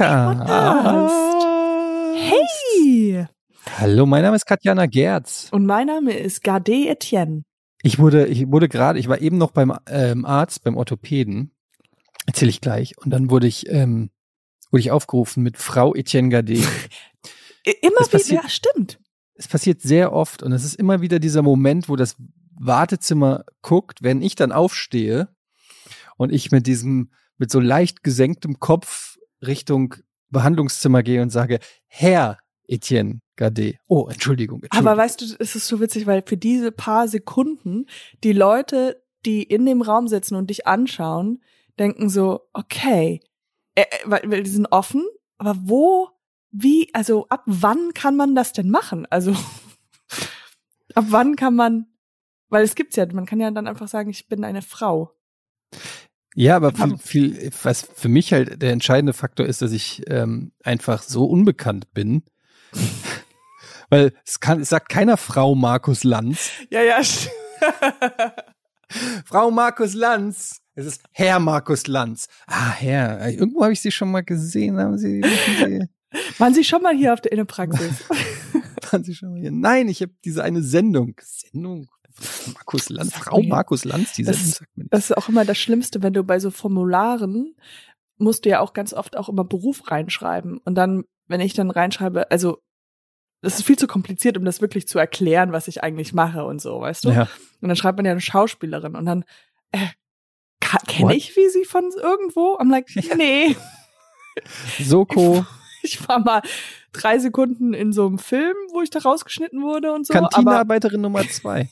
Podcast. Hey! Hallo, mein Name ist Katjana Gerz. Und mein Name ist Gade Etienne. Ich wurde, ich wurde gerade, ich war eben noch beim ähm, Arzt, beim Orthopäden. Erzähle ich gleich. Und dann wurde ich, ähm, wurde ich aufgerufen mit Frau Etienne Gade. Immer Das wieder, ja, stimmt. es passiert sehr oft und es ist immer wieder dieser Moment, wo das Wartezimmer guckt, wenn ich dann aufstehe und ich mit diesem, mit so leicht gesenktem Kopf Richtung Behandlungszimmer gehe und sage, Herr Etienne Gade. Oh, Entschuldigung. Entschuldigung. Aber weißt du, es ist so witzig, weil für diese paar Sekunden die Leute, die in dem Raum sitzen und dich anschauen, denken so, okay, äh, äh, weil, die sind offen, aber wo, wie, also ab wann kann man das denn machen? Also ab wann kann man, weil es gibt's ja, man kann ja dann einfach sagen, ich bin eine Frau. Ja, aber viel, viel, was für mich halt der entscheidende Faktor ist, dass ich ähm, einfach so unbekannt bin. Weil es kann, es sagt keiner Frau Markus Lanz. Ja, ja. Frau Markus Lanz. Es ist Herr Markus Lanz. Ah, Herr. Irgendwo habe ich sie schon mal gesehen. Haben Sie, wissen Waren Sie schon mal hier auf der Innenpraxis? Sie, waren Sie schon mal hier? Nein, ich habe diese eine Sendung. Sendung? Markus Lanz. Frau. Markus Lanz, die Das- sagt nicht. Das ist auch immer das Schlimmste, wenn du bei so Formularen musst du ja auch ganz oft auch immer Beruf reinschreiben. Und dann, wenn ich dann reinschreibe, also das ist viel zu kompliziert, um das wirklich zu erklären, was ich eigentlich mache und so, weißt du? Ja. Und dann schreibt man ja eine Schauspielerin und dann, äh, kenne ich wie sie von irgendwo? I'm like, nee. Soko, Ich war mal drei Sekunden in so einem Film, wo ich da rausgeschnitten wurde und so. Kantinearbeiterin Nummer zwei.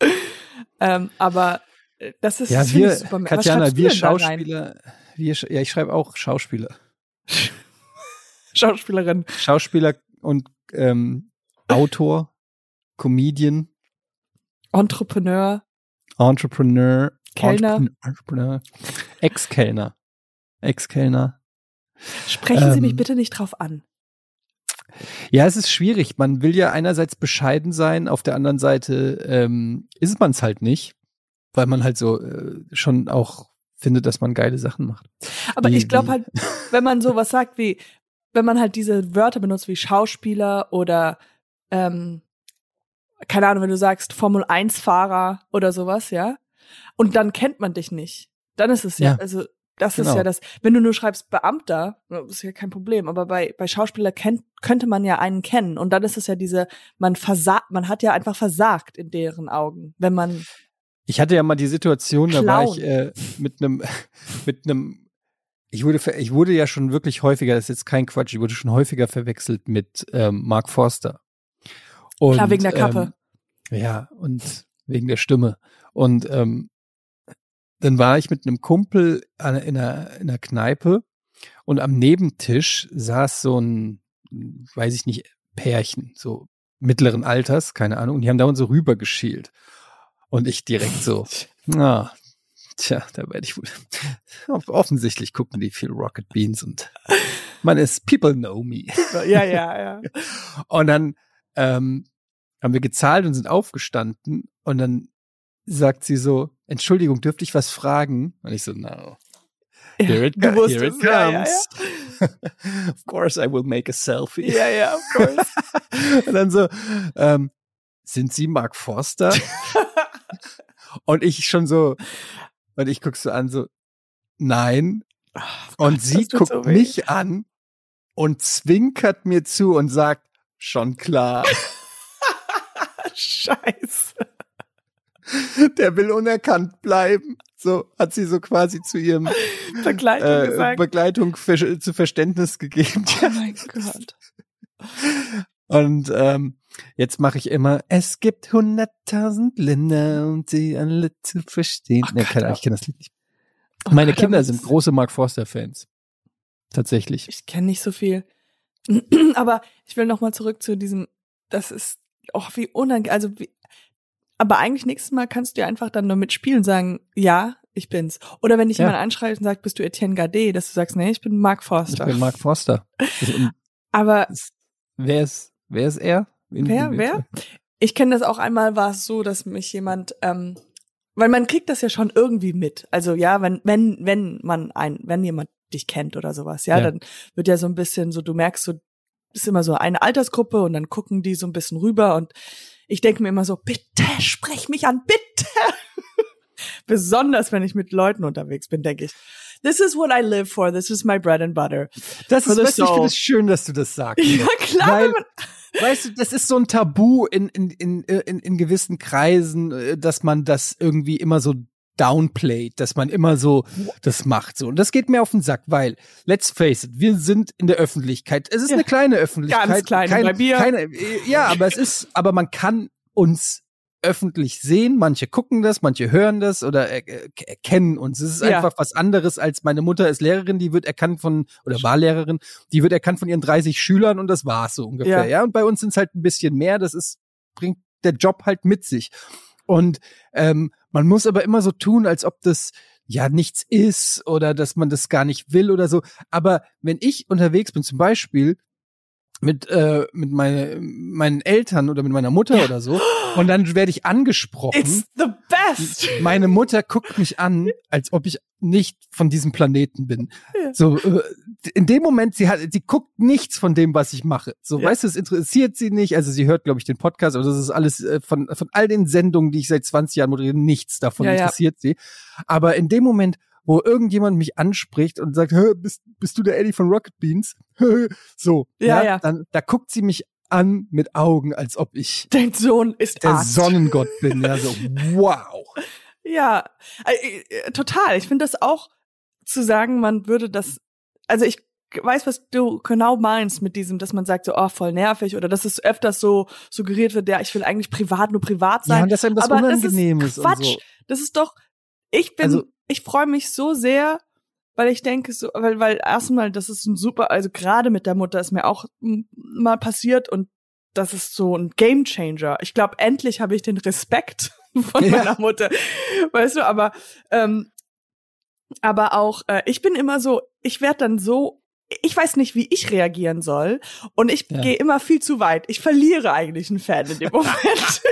ähm, aber äh, das ist Ja, das wir, super. Katjana, wir? Schauspieler, wir, ja, ich schreibe auch Schauspieler. Schauspielerin. Schauspieler und ähm, Autor, Comedian, Entrepreneur, Entrepreneur, Kellner. Entrepreneur, Ex-Kellner, Ex-Kellner. Sprechen Sie Ähm, mich bitte nicht drauf an. Ja, es ist schwierig. Man will ja einerseits bescheiden sein, auf der anderen Seite ähm, ist man es halt nicht, weil man halt so äh, schon auch findet, dass man geile Sachen macht. Aber wie- ich glaube halt, wenn man sowas sagt wie, wenn man halt diese Wörter benutzt wie Schauspieler oder ähm, keine Ahnung, wenn du sagst Formel 1 Fahrer oder sowas, ja, und dann kennt man dich nicht, dann ist es ja, Ja, also das genau. ist ja das, wenn du nur schreibst Beamter, ist ja kein Problem, aber bei, bei Schauspieler kennt, könnte man ja einen kennen und dann ist es ja diese, man versagt, man hat ja einfach versagt in deren Augen, wenn man, Ich hatte ja mal die Situation, da war ich Clown. äh, mit einem, mit einem, ich wurde, ich wurde ja schon wirklich häufiger, das ist jetzt kein Quatsch, ich wurde schon häufiger verwechselt mit ähm, Mark Forster. Und, Klar, wegen der Kappe. Ähm, ja, und wegen der Stimme. Und ähm, dann war ich mit einem Kumpel an, in, einer, in einer Kneipe und am Nebentisch saß so ein, weiß ich nicht, Pärchen, so mittleren Alters, keine Ahnung, und die haben da und so rübergeschielt. Und ich direkt so, na, tja, da werde ich wohl. Offensichtlich gucken die viel Rocket Beans und man ist, people know me. ja, ja, ja. Und dann ähm, haben wir gezahlt und sind aufgestanden und dann sagt sie so, Entschuldigung, dürfte ich was fragen? Und ich so, no. Here it, go- here it wusstest, ja, ja, comes. of course I will make a selfie. Ja, ja, of course. Und dann so, ähm, sind Sie Mark Forster? und ich schon so, und ich guck so an, so, nein. Und Gott, sie das tut guckt so mich an und zwinkert mir zu und sagt, schon klar, Scheiße. der will unerkannt bleiben. So hat sie so quasi zu ihrem Begleitung äh. Begleitung ver zu Verständnis gegeben. oh mein Gott. Und ähm, jetzt mache ich immer, es gibt hunderttausend Länder und sie alle zu verstehen. Oh nee, Gott, keine, oh. Ahnung, ich kenne das Lied nicht. Oh Meine Gott, Kinder sind große Mark Forster-Fans. Tatsächlich. Ich kenne nicht so viel. aber ich will noch mal zurück zu diesem, das ist, oh, wie unangenehm, also wie, aber eigentlich nächstes Mal kannst du ja einfach dann nur mitspielen und sagen, ja, ich bin's. Oder wenn dich Ja. jemand anschreibt und sagt, bist du Etienne Gade, dass du sagst, nee, ich bin Mark Ich Forster. bin Mark Forster. Und aber wer ist, wer ist er? Wen- Wer, wer? Ich kenne das auch einmal, war es so, dass mich jemand, ähm, weil man kriegt das ja schon irgendwie mit. Also ja, wenn, wenn, wenn man ein, wenn jemand dich kennt oder sowas. Ja, Ja. dann wird ja so ein bisschen so, du merkst so, ist immer so eine Altersgruppe und dann gucken die so ein bisschen rüber und ich denke mir immer so, bitte sprech mich an, bitte. Besonders wenn ich mit Leuten unterwegs bin, denke ich. This is what I live for. This is my bread and butter. Das For ist, weißt ich finde es schön, dass du das sagst. Ja, klar. Weil- Weißt du, das ist so ein Tabu in, in, in, in, in gewissen Kreisen, äh, dass man das irgendwie immer so downplayt, dass man immer so das macht so. Und das geht mir auf den Sack, weil, let's face it, wir sind in der Öffentlichkeit. Es ist Ja. eine kleine Öffentlichkeit. Ganz kleine, bei Bier. Keine, ja, aber es ist, aber man kann uns öffentlich sehen. Manche gucken das, manche hören das oder äh, erkennen uns. Es ist Ja. einfach was anderes als meine Mutter ist Lehrerin, die wird erkannt von, oder war Lehrerin, die wird erkannt von ihren 30 Schülern und das war's so ungefähr. Ja. Ja, und bei uns sind es halt ein bisschen mehr. Das ist, bringt der Job halt mit sich. Und ähm, man muss aber immer so tun, als ob das ja nichts ist oder dass man das gar nicht will oder so. Aber wenn ich unterwegs bin, zum Beispiel mit äh, mit meine, meinen Eltern oder mit meiner Mutter Ja. oder so, und dann werde ich angesprochen. it's the best. Meine Mutter guckt mich an, als ob ich nicht von diesem Planeten bin. Ja. So äh, in dem Moment, sie hat, sie guckt nichts von dem, was ich mache. So, Ja. weißt du, es interessiert sie nicht. Also sie hört, glaube ich, den Podcast, aber das ist alles äh, von von all den Sendungen, die ich seit 20 Jahren moderiere, nichts davon interessiert sie. Aber in dem Moment, wo irgendjemand mich anspricht und sagt, bist, bist du der Eddie von Rocket Beans? so, Ja, ja. dann da guckt sie mich an mit Augen, als ob ich Dein Sohn ist der Arzt. Sonnengott bin. Ja, so wow. Ja, äh, äh, total. Ich finde das auch zu sagen, man würde das, also ich weiß, was du genau meinst mit diesem, dass man sagt so, oh, voll nervig oder dass es öfters so suggeriert wird, ja, ich will eigentlich privat nur privat Ja, sein. und dass einem das aber das unangenehm ist ist, Quatsch. so. Das ist doch, ich bin, Also- ich freue mich so sehr, weil ich denke so, weil, weil erstmal, das ist ein super, also gerade mit der Mutter ist mir auch mal passiert und das ist so ein Game Changer. Ich glaube, endlich habe ich den Respekt von Ja. meiner Mutter, weißt du, aber ähm, aber auch äh, ich bin immer so, ich werde dann so, ich weiß nicht, wie ich reagieren soll und ich Ja. gehe immer viel zu weit. Ich verliere eigentlich einen Fan in dem Moment.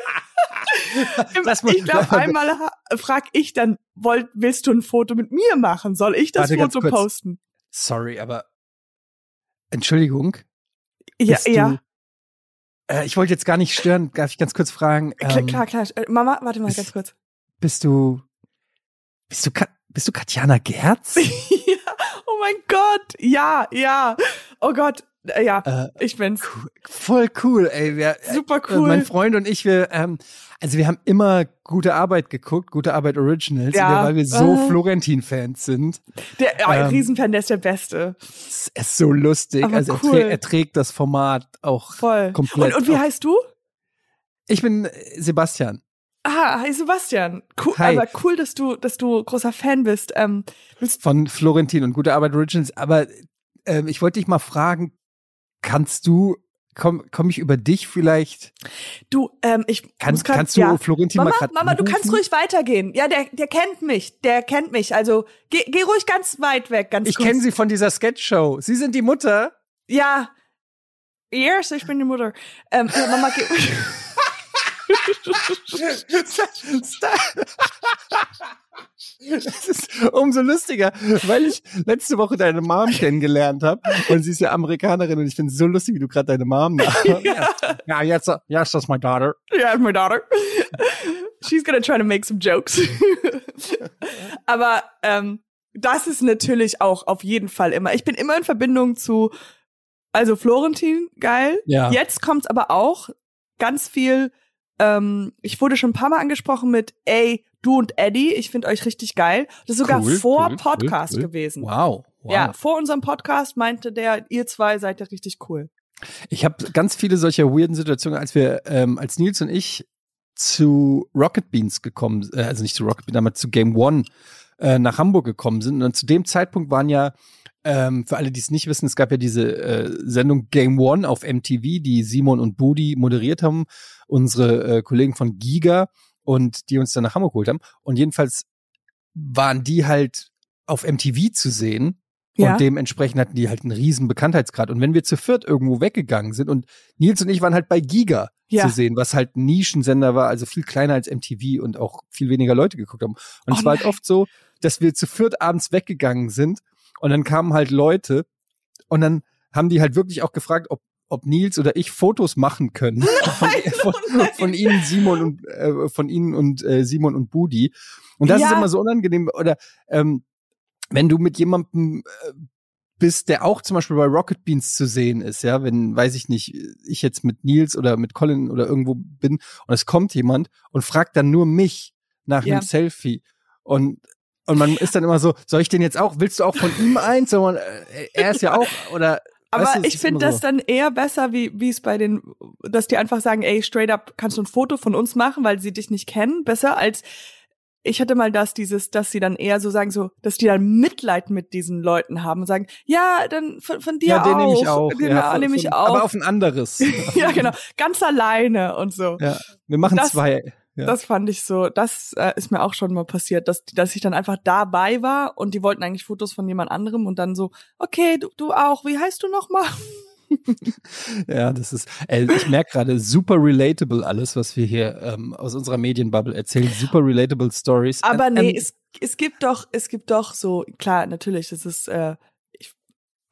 Ich glaube, einmal frag ich dann, wollt, willst du ein Foto mit mir machen? Soll ich das Warte, Foto posten? Sorry, aber Entschuldigung. Ja, bist ja. Du, äh, ich wollte jetzt gar nicht stören. Darf ich ganz kurz fragen? Klar, ähm, klar, klar. Äh, Mama, warte mal ist- ganz kurz. Bist du, bist du, bist du Katjana Gerz? ja, oh mein Gott. Ja, ja. Oh Gott. Äh, Ja, äh, ich bin's. cool, voll cool, ey. Wir, Super äh, cool. mein Freund und ich, wir, ähm, also wir haben immer gute Arbeit geguckt, gute Arbeit Originals, Ja. weil wir so Äh. Florentin-Fans sind. Der ja, ähm, Riesenfan, der ist der Beste. Es ist so lustig. Aber also er, cool. trä er trägt das Format auch Voll. komplett. Und, und wie auf- heißt du? Ich bin äh, Sebastian. Ah, hi Sebastian. Cool, Hi. aber cool, dass du, dass du großer Fan bist. Ähm, willst, von Florentin und Gute Arbeit Originals. Aber ähm, ich wollte dich mal fragen, kannst du, komm, komm ich über dich vielleicht? du, ähm, ich Kann, muss grad, kannst du ja. Florentin Mama, mal Mama, du anrufen? kannst ruhig weitergehen. Ja, der, der kennt mich. Der kennt mich. Also geh, geh ruhig ganz weit weg, ganz Ich kenne sie von dieser Sketchshow. Sie sind die Mutter. Ja. Yes, ich bin die Mutter. Ähm, ja, Mama, geh. Das ist umso lustiger, weil ich letzte Woche deine Mom kennengelernt habe und sie ist ja Amerikanerin und ich finde es so lustig, wie du gerade deine Mom nachmachst. ja. ja, jetzt, yes, that's my daughter. Yeah, my daughter. She's gonna try to make some jokes. Aber ähm, das ist natürlich auch auf jeden Fall immer. Ich bin immer in Verbindung zu, also Florentin, geil. Ja. Jetzt kommt's aber auch ganz viel. Ähm, ich wurde schon ein paar Mal angesprochen mit, ey, du und Eddie, ich finde euch richtig geil. Das ist sogar Cool, vor cool, Podcast cool, cool. gewesen. Wow. wow. Ja, vor unserem Podcast meinte der, ihr zwei seid ja richtig cool. Ich habe ganz viele solcher weirden Situationen, als wir, ähm, als Nils und ich zu Rocket Beans gekommen, äh, also nicht zu Rocket Beans, aber zu Game One äh, nach Hamburg gekommen sind. Und zu dem Zeitpunkt waren ja, ähm, für alle, die es nicht wissen, es gab ja diese äh, Sendung Game One auf MTV, die Simon und Budi moderiert haben, unsere äh, Kollegen von Giga und die uns dann nach Hamburg geholt haben. Und jedenfalls waren die halt auf MTV zu sehen Ja. und dementsprechend hatten die halt einen riesen Bekanntheitsgrad. Und wenn wir zu viert irgendwo weggegangen sind und Nils und ich waren halt bei Giga Ja. zu sehen, was halt ein Nischensender war, also viel kleiner als MTV und auch viel weniger Leute geguckt haben. Und Oh es war halt oft so, dass wir zu viert abends weggegangen sind Und dann kamen halt Leute und dann haben die halt wirklich auch gefragt, ob ob Nils oder ich Fotos machen können von, von, von ihnen Simon und äh, von ihnen und äh, Simon und Budi und das Ja. ist immer so unangenehm oder ähm, wenn du mit jemandem äh, bist, der auch zum Beispiel bei Rocket Beans zu sehen ist, ja, wenn, weiß ich nicht, ich jetzt mit Nils oder mit Colin oder irgendwo bin und es kommt jemand und fragt dann nur mich nach Ja. einem Selfie und und man ist dann immer so, soll ich den jetzt auch, willst du auch von ihm eins? Sondern, äh, er ist ja auch, oder Aber weißt du, ich finde das dann eher besser, wie wie es bei den, dass die einfach sagen, ey, straight up, kannst du ein Foto von uns machen, weil sie dich nicht kennen, besser als ich hatte mal das, dieses, dass sie dann eher so sagen, so, dass die dann Mitleid mit diesen Leuten haben und sagen, ja, dann von, von dir ja, den auch. nehme ich auch. Genau, ja, nehme ich auch. Aber auf ein anderes. ja, genau. Ganz alleine und so. Ja, wir machen Das- zwei. Ja. Das fand ich so, das äh, ist mir auch schon mal passiert, dass, dass ich dann einfach dabei war und die wollten eigentlich Fotos von jemand anderem und dann so, okay, du, du auch, wie heißt du nochmal? Ja, das ist, äh, ich merke gerade, super relatable alles, was wir hier ähm, aus unserer Medienbubble erzählen. Super relatable Stories. Aber Ähm, nee, ähm, es, es gibt doch, es gibt doch so, klar, natürlich, es ist, äh, ich,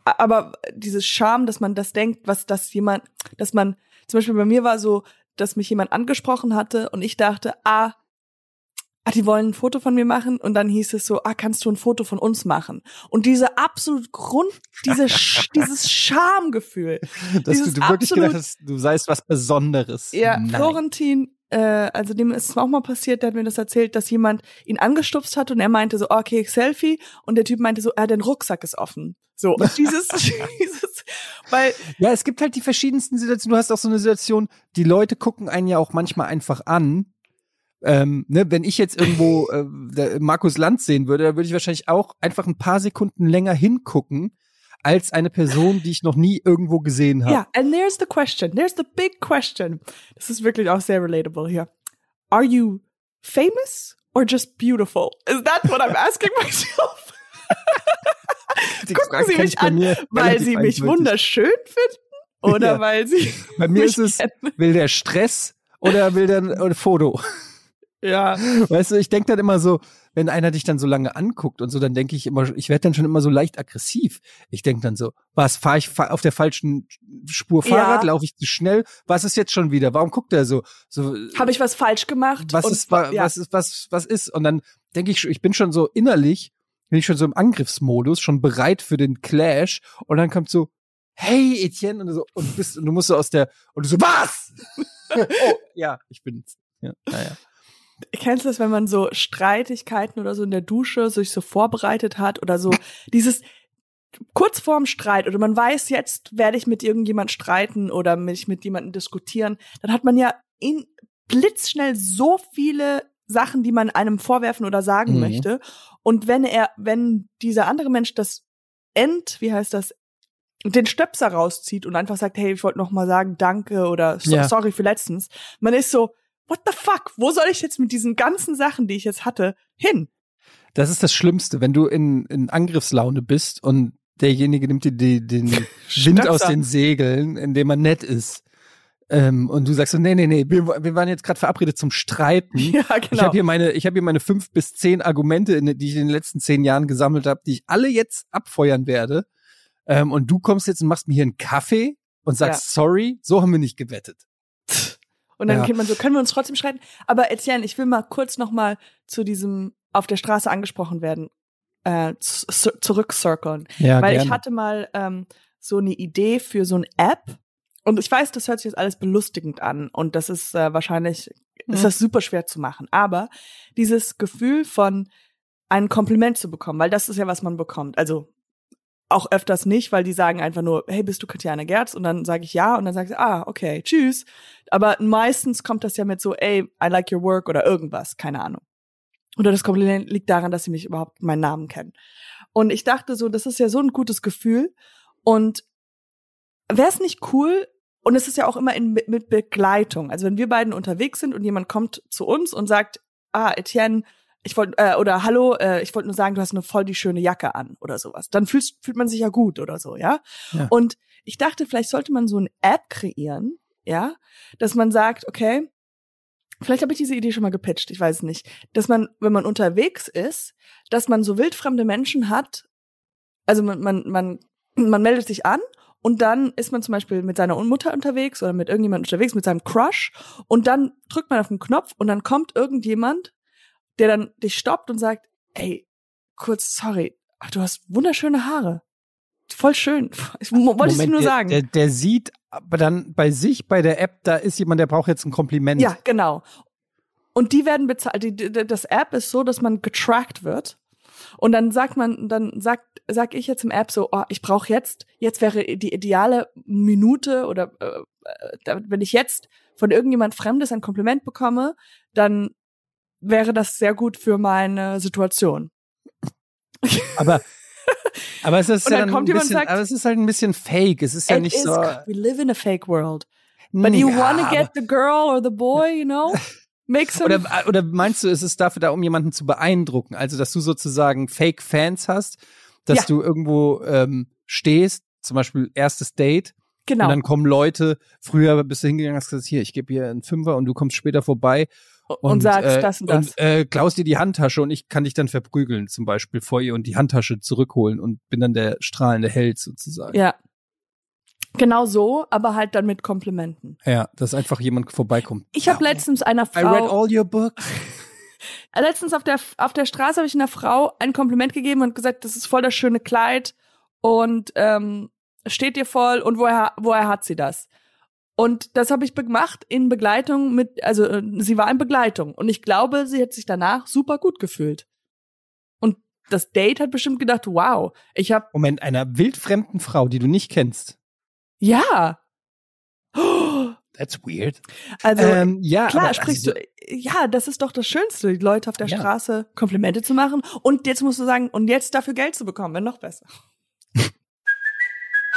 aber dieses Charme, dass man das denkt, was das jemand, dass man, zum Beispiel bei mir war so, dass mich jemand angesprochen hatte und ich dachte, ah, ah, die wollen ein Foto von mir machen und dann hieß es so, ah, kannst du ein Foto von uns machen? Und diese absolut Grund, diese, dieses Schamgefühl. dass du, dieses du wirklich absolut- gedacht hast, du seist was Besonderes. Ja, Nein. Florentin, äh, also dem ist es auch mal passiert, der hat mir das erzählt, dass jemand ihn angestupst hat und er meinte so, okay, Selfie und der Typ meinte so, ah, dein Rucksack ist offen. So, und dieses, dieses, weil, Ja, es gibt halt die verschiedensten Situationen. Du hast auch so eine Situation, die Leute gucken einen ja auch manchmal einfach an. Ähm, ne, wenn ich jetzt irgendwo äh, Markus Lanz sehen würde, dann würde ich wahrscheinlich auch einfach ein paar Sekunden länger hingucken als eine Person, die ich noch nie irgendwo gesehen habe. ja, and there's the question, there's the big question. Das ist wirklich auch sehr relatable hier. Are you famous or just beautiful? Is that what I'm asking myself? Die Gucken Frage Sie mich an, mir Weil sie mich wunderschön finden oder Ja. weil sie Bei mir ist es, will der Stress oder will der ein, ein Foto? Ja. Weißt du, ich denke dann immer so, wenn einer dich dann so lange anguckt und so, dann denke ich immer, ich werde dann schon immer so leicht aggressiv. Ich denke dann so, was, fahre ich fa- auf der falschen Spur Fahrrad, Ja. laufe ich zu schnell? Was ist jetzt schon wieder? Warum guckt er so? so Habe ich was falsch gemacht? was Und- ist, wa- ja. was ist, was, was ist? Und dann denke ich, ich bin schon so innerlich, bin ich schon so im Angriffsmodus, schon bereit für den Clash. Und dann kommt so, hey Etienne, und du, so, und, du bist, und du musst so aus der, und du so, was? oh, ja, ich bin's. Ja, naja. Kennst du das, wenn man so Streitigkeiten oder so in der Dusche sich so vorbereitet hat oder so dieses kurz vorm Streit oder man weiß, jetzt werde ich mit irgendjemand streiten oder mich mit jemandem diskutieren, dann hat man ja in blitzschnell so viele Sachen, die man einem vorwerfen oder sagen Mhm. möchte. Und wenn er, wenn dieser andere Mensch das End, wie heißt das, den Stöpser rauszieht und einfach sagt, hey, ich wollte noch mal sagen, danke oder so, Ja. sorry für letztens, man ist so, what the fuck? Wo soll ich jetzt mit diesen ganzen Sachen, die ich jetzt hatte, hin? Das ist das Schlimmste, wenn du in, in Angriffslaune bist und derjenige nimmt dir die, den Wind aus den Segeln, indem er nett ist. Ähm, und du sagst so, nee, nee, nee, wir, wir waren jetzt gerade verabredet zum Streiten. Ja, Ich genau. habe hier meine, ich habe hier meine fünf bis zehn Argumente, die ich in den letzten zehn Jahren gesammelt habe, die ich alle jetzt abfeuern werde. Ähm, und du kommst jetzt und machst mir hier einen Kaffee und sagst sorry. So haben wir nicht gewettet. Und dann Ja. kennt man so, können wir uns trotzdem streiten? Aber Etienne, ich will mal kurz noch mal zu diesem auf der Straße angesprochen werden äh, zurückcirkeln. Ja, Weil ich hatte mal ähm, so eine Idee für so eine App und ich weiß, das hört sich jetzt alles belustigend an und das ist äh, wahrscheinlich, ist Mhm. das super schwer zu machen. Aber dieses Gefühl von ein Kompliment zu bekommen, weil das ist ja, was man bekommt. Also auch öfters nicht, weil die sagen einfach nur, hey, bist du Katjana Gerz? Und dann sage ich ja und dann sage ich, ah, okay, tschüss. Aber meistens kommt das ja mit so, ey, I like your work oder irgendwas, keine Ahnung. Oder das Kompliment liegt daran, dass sie mich überhaupt meinen Namen kennen. Und ich dachte so, das ist ja so ein gutes Gefühl. Und wäre es nicht cool, und es ist ja auch immer in, mit Begleitung. Also wenn wir beiden unterwegs sind und jemand kommt zu uns und sagt, ah, Etienne, ich wollte, äh, oder hallo, äh, ich wollte nur sagen, du hast eine voll die schöne Jacke an oder sowas. Dann fühlt, fühlt man sich ja gut oder so, ja? Ja. Und ich dachte, vielleicht sollte man so eine App kreieren, ja, dass man sagt, okay, vielleicht habe ich diese Idee schon mal gepitcht, ich weiß nicht, dass man, wenn man unterwegs ist, dass man so wildfremde Menschen hat, Also man, man, man, man meldet sich an und dann ist man zum Beispiel mit seiner Mutter unterwegs oder mit irgendjemandem unterwegs, mit seinem Crush und dann drückt man auf den Knopf und dann kommt irgendjemand, der dann dich stoppt und sagt, ey, kurz, sorry, ach, du hast wunderschöne Haare. Voll schön. Ich, wollte ich dir nur der, sagen. Der, der sieht aber dann bei sich, bei der App, da ist jemand, der braucht jetzt ein Kompliment. Ja, genau. Und die werden bezahlt. Die, die, das App ist so, dass man getrackt wird. Und dann sagt man, dann sagt, sag ich jetzt im App so, oh, ich brauche jetzt, jetzt wäre die ideale Minute oder äh, wenn ich jetzt von irgendjemand Fremdes ein Kompliment bekomme, dann wäre das sehr gut für meine Situation. Aber aber es ist Und ja dann dann kommt ein bisschen, und sagt- aber es ist halt ein bisschen fake. Es ist ja nicht is- so. We live in a fake world. But you Ja, wanna aber- get the girl or the boy, you know? Make some Oder, oder meinst du, es ist dafür da, um jemanden zu beeindrucken? Also, dass du sozusagen Fake-Fans hast, dass Ja. du irgendwo ähm, stehst, zum Beispiel erstes Date, genau. und dann kommen Leute, früher bist du hingegangen, hast gesagt, hier, ich gebe hier einen Fünfer und du kommst später vorbei und, sagst äh, das und das. Und äh, klaust dir die Handtasche und ich kann dich dann verprügeln, zum Beispiel vor ihr und die Handtasche zurückholen und bin dann der strahlende Held sozusagen. ja. Genau so, aber halt dann mit Komplimenten. Ja, dass einfach jemand vorbeikommt. Ich habe letztens einer I read Frau, all your books. letztens auf der auf der Straße habe ich einer Frau ein Kompliment gegeben und gesagt, das ist voll das schöne Kleid und ähm, steht dir voll und woher woher hat sie das? Und das habe ich gemacht in Begleitung mit, also äh, sie war in Begleitung und ich glaube, sie hat sich danach super gut gefühlt. Und das Date hat bestimmt gedacht, wow, ich habe Moment, einer wildfremden Frau, die du nicht kennst. ja. That's weird. Also ähm, ja, Klar, aber, sprichst also, du. Ja, das ist doch das Schönste, die Leute auf der Ja. Straße Komplimente zu machen. Und jetzt musst du sagen, und jetzt dafür Geld zu bekommen, wäre noch besser.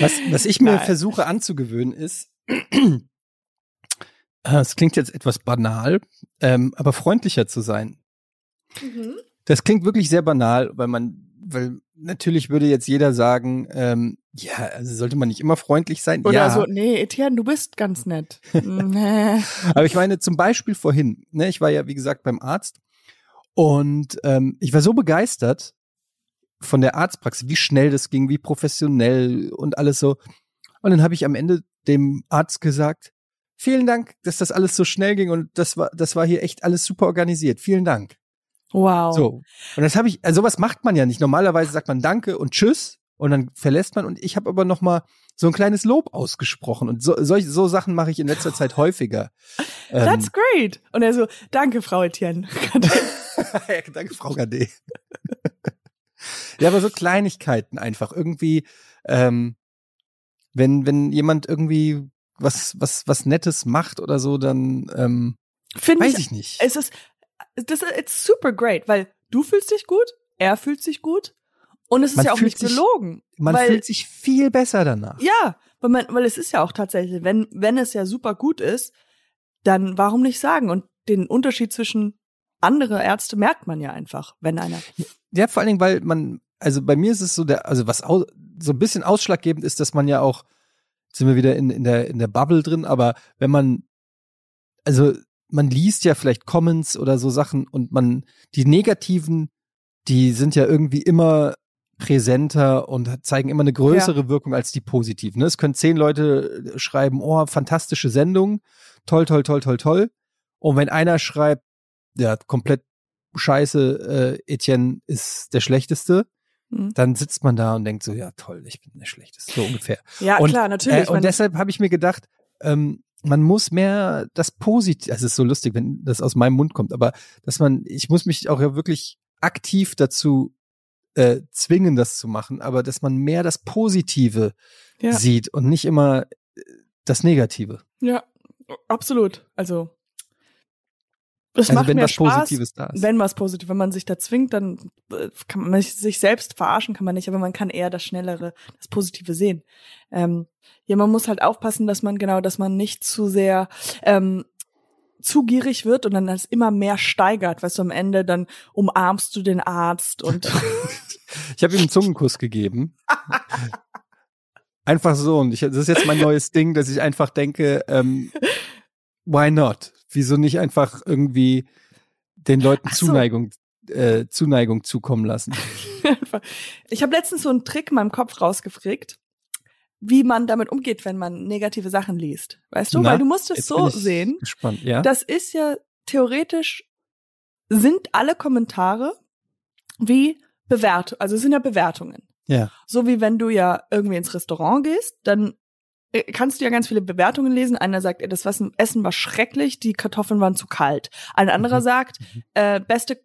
Was, was ich mir Nein. versuche anzugewöhnen ist, äh, es klingt jetzt etwas banal, ähm, aber freundlicher zu sein. Das klingt wirklich sehr banal, weil man, weil natürlich würde jetzt jeder sagen, ähm, ja, also sollte man nicht immer freundlich sein. Oder ja, so, nee, Etienne, du bist ganz nett. nee. Aber ich meine, zum Beispiel vorhin, ne, ich war ja, wie gesagt, beim Arzt und ähm, ich war so begeistert von der Arztpraxis, wie schnell das ging, wie professionell und alles so. Und dann habe ich am Ende dem Arzt gesagt, vielen Dank, dass das alles so schnell ging und das war, das war hier echt alles super organisiert. Vielen Dank. Wow. So. Und das habe ich, also sowas macht man ja nicht. Normalerweise sagt man Danke und Tschüss und dann verlässt man. Und ich habe aber noch mal so ein kleines Lob ausgesprochen. Und so, solche, so Sachen mache ich in letzter Zeit häufiger. Ähm, That's great. Und er so, danke, Frau Etienne. danke, Frau Gade. Ja, aber so Kleinigkeiten einfach. Irgendwie, ähm, wenn, wenn jemand irgendwie was, was, was Nettes macht oder so, dann ähm, Finde weiß ich, ich nicht. es ist, das ist it's super great, weil du fühlst dich gut, er fühlt sich gut und es ist Man ja auch nicht sich- gelogen. Man weil, fühlt sich viel besser danach. Ja, weil man, weil es ist ja auch tatsächlich, wenn, wenn es ja super gut ist, dann warum nicht sagen? Und den Unterschied zwischen andere Ärzte merkt man ja einfach, wenn einer. Ja, vor allen Dingen, weil man, also bei mir ist es so, der, also was au, so ein bisschen ausschlaggebend ist, dass man ja auch, sind wir wieder in, in der, in der Bubble drin, aber wenn man, also man liest ja vielleicht Comments oder so Sachen und man, die negativen, die sind ja irgendwie immer präsenter und zeigen immer eine größere Wirkung als die positiven. ne? Es können zehn Leute schreiben, oh, fantastische Sendung, toll, toll, toll, toll, toll. Und wenn einer schreibt, ja, komplett scheiße, äh, Etienne ist der Schlechteste, Hm. dann sitzt man da und denkt so, ja toll, ich bin der Schlechteste, so ungefähr. Ja, und, klar, natürlich. Äh, und deshalb habe ich mir gedacht, ähm, man muss mehr das Positive, es ist so lustig, wenn das aus meinem Mund kommt, aber dass man, ich muss mich auch ja wirklich aktiv dazu äh, zwingen, das zu machen, aber dass man mehr das Positive Ja. sieht und nicht immer äh, das Negative. ja, absolut. Also Es Also macht wenn mehr was Spaß, Positives da ist. wenn was Positives. Wenn man sich da zwingt, dann äh, kann man sich selbst verarschen, kann man nicht, aber man kann eher das Schnellere, das Positive sehen. Ähm, ja, man muss halt aufpassen, dass man genau, dass man nicht zu sehr ähm, zu gierig wird und dann das immer mehr steigert. Weißt du, am Ende dann umarmst du den Arzt und Ich habe ihm einen Zungenkuss gegeben. Einfach so. Und ich, das ist jetzt mein neues Ding, dass ich einfach denke, ähm, why not? Wieso nicht einfach irgendwie den Leuten so. Zuneigung, äh, Zuneigung zukommen lassen? ich habe letztens so einen Trick in meinem Kopf rausgefragt, wie man damit umgeht, wenn man negative Sachen liest. Weißt du? Na, Weil du musst es so sehen. Gespannt, ja? Das ist ja theoretisch sind alle Kommentare wie Bewertungen, also es sind ja Bewertungen. ja. So wie wenn du ja irgendwie ins Restaurant gehst, dann kannst du ja ganz viele Bewertungen lesen. Einer sagt, äh, das Essen war schrecklich, die Kartoffeln waren zu kalt. Ein anderer Mhm. sagt, äh, beste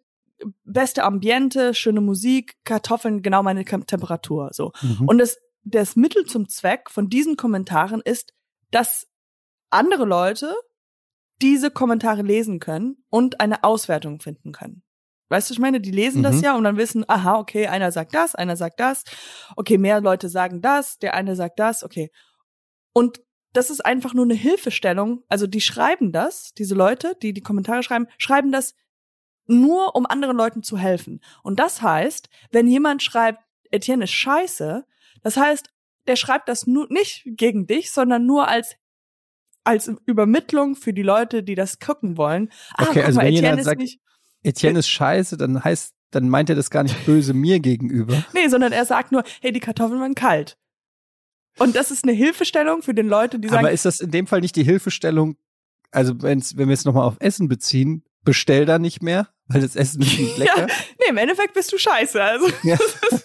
beste Ambiente, schöne Musik, Kartoffeln genau meine Temperatur. So. Mhm. Und das, das Mittel zum Zweck von diesen Kommentaren ist, dass andere Leute diese Kommentare lesen können und eine Auswertung finden können. Weißt du, ich meine, die lesen das Mhm. ja und dann wissen, aha, okay, einer sagt das, einer sagt das, okay, mehr Leute sagen das, der eine sagt das, okay. Und das ist einfach nur eine Hilfestellung. Also die schreiben das, diese Leute, die die Kommentare schreiben, schreiben das nur, um anderen Leuten zu helfen. Und das heißt, wenn jemand schreibt, Etienne ist scheiße, das heißt, der schreibt das nur nicht gegen dich, sondern nur als als Übermittlung für die Leute, die das gucken wollen. Ah, Okay, also mal, wenn Etienne jemand ist sagt- nicht, Etienne ist scheiße, dann heißt, dann meint er das gar nicht böse mir gegenüber. nee, sondern er sagt nur, hey, die Kartoffeln waren kalt. Und das ist eine Hilfestellung für den Leute, die sagen, Aber ist das in dem Fall nicht die Hilfestellung, also wenn's, wenn wir es nochmal auf Essen beziehen, bestell da nicht mehr, weil das Essen ist nicht lecker? nee, im Endeffekt bist du scheiße. Also Ja.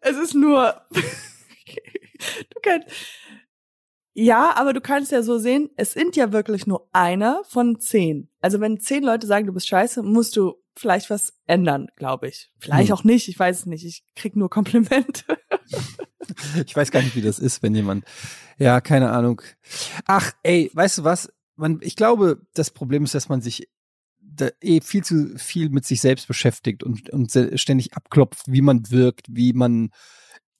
es ist nur, du kannst, ja, aber du kannst ja so sehen, es sind ja wirklich nur einer von zehn. Also wenn zehn Leute sagen, du bist scheiße, musst du vielleicht was ändern, glaube ich. Vielleicht Hm. auch nicht, ich weiß es nicht. Ich krieg nur Komplimente. Ich weiß gar nicht, wie das ist, wenn jemand, ja, keine Ahnung. Ach, ey, weißt du was? Man, ich glaube, das Problem ist, dass man sich da eh viel zu viel mit sich selbst beschäftigt und, und ständig abklopft, wie man wirkt, wie man,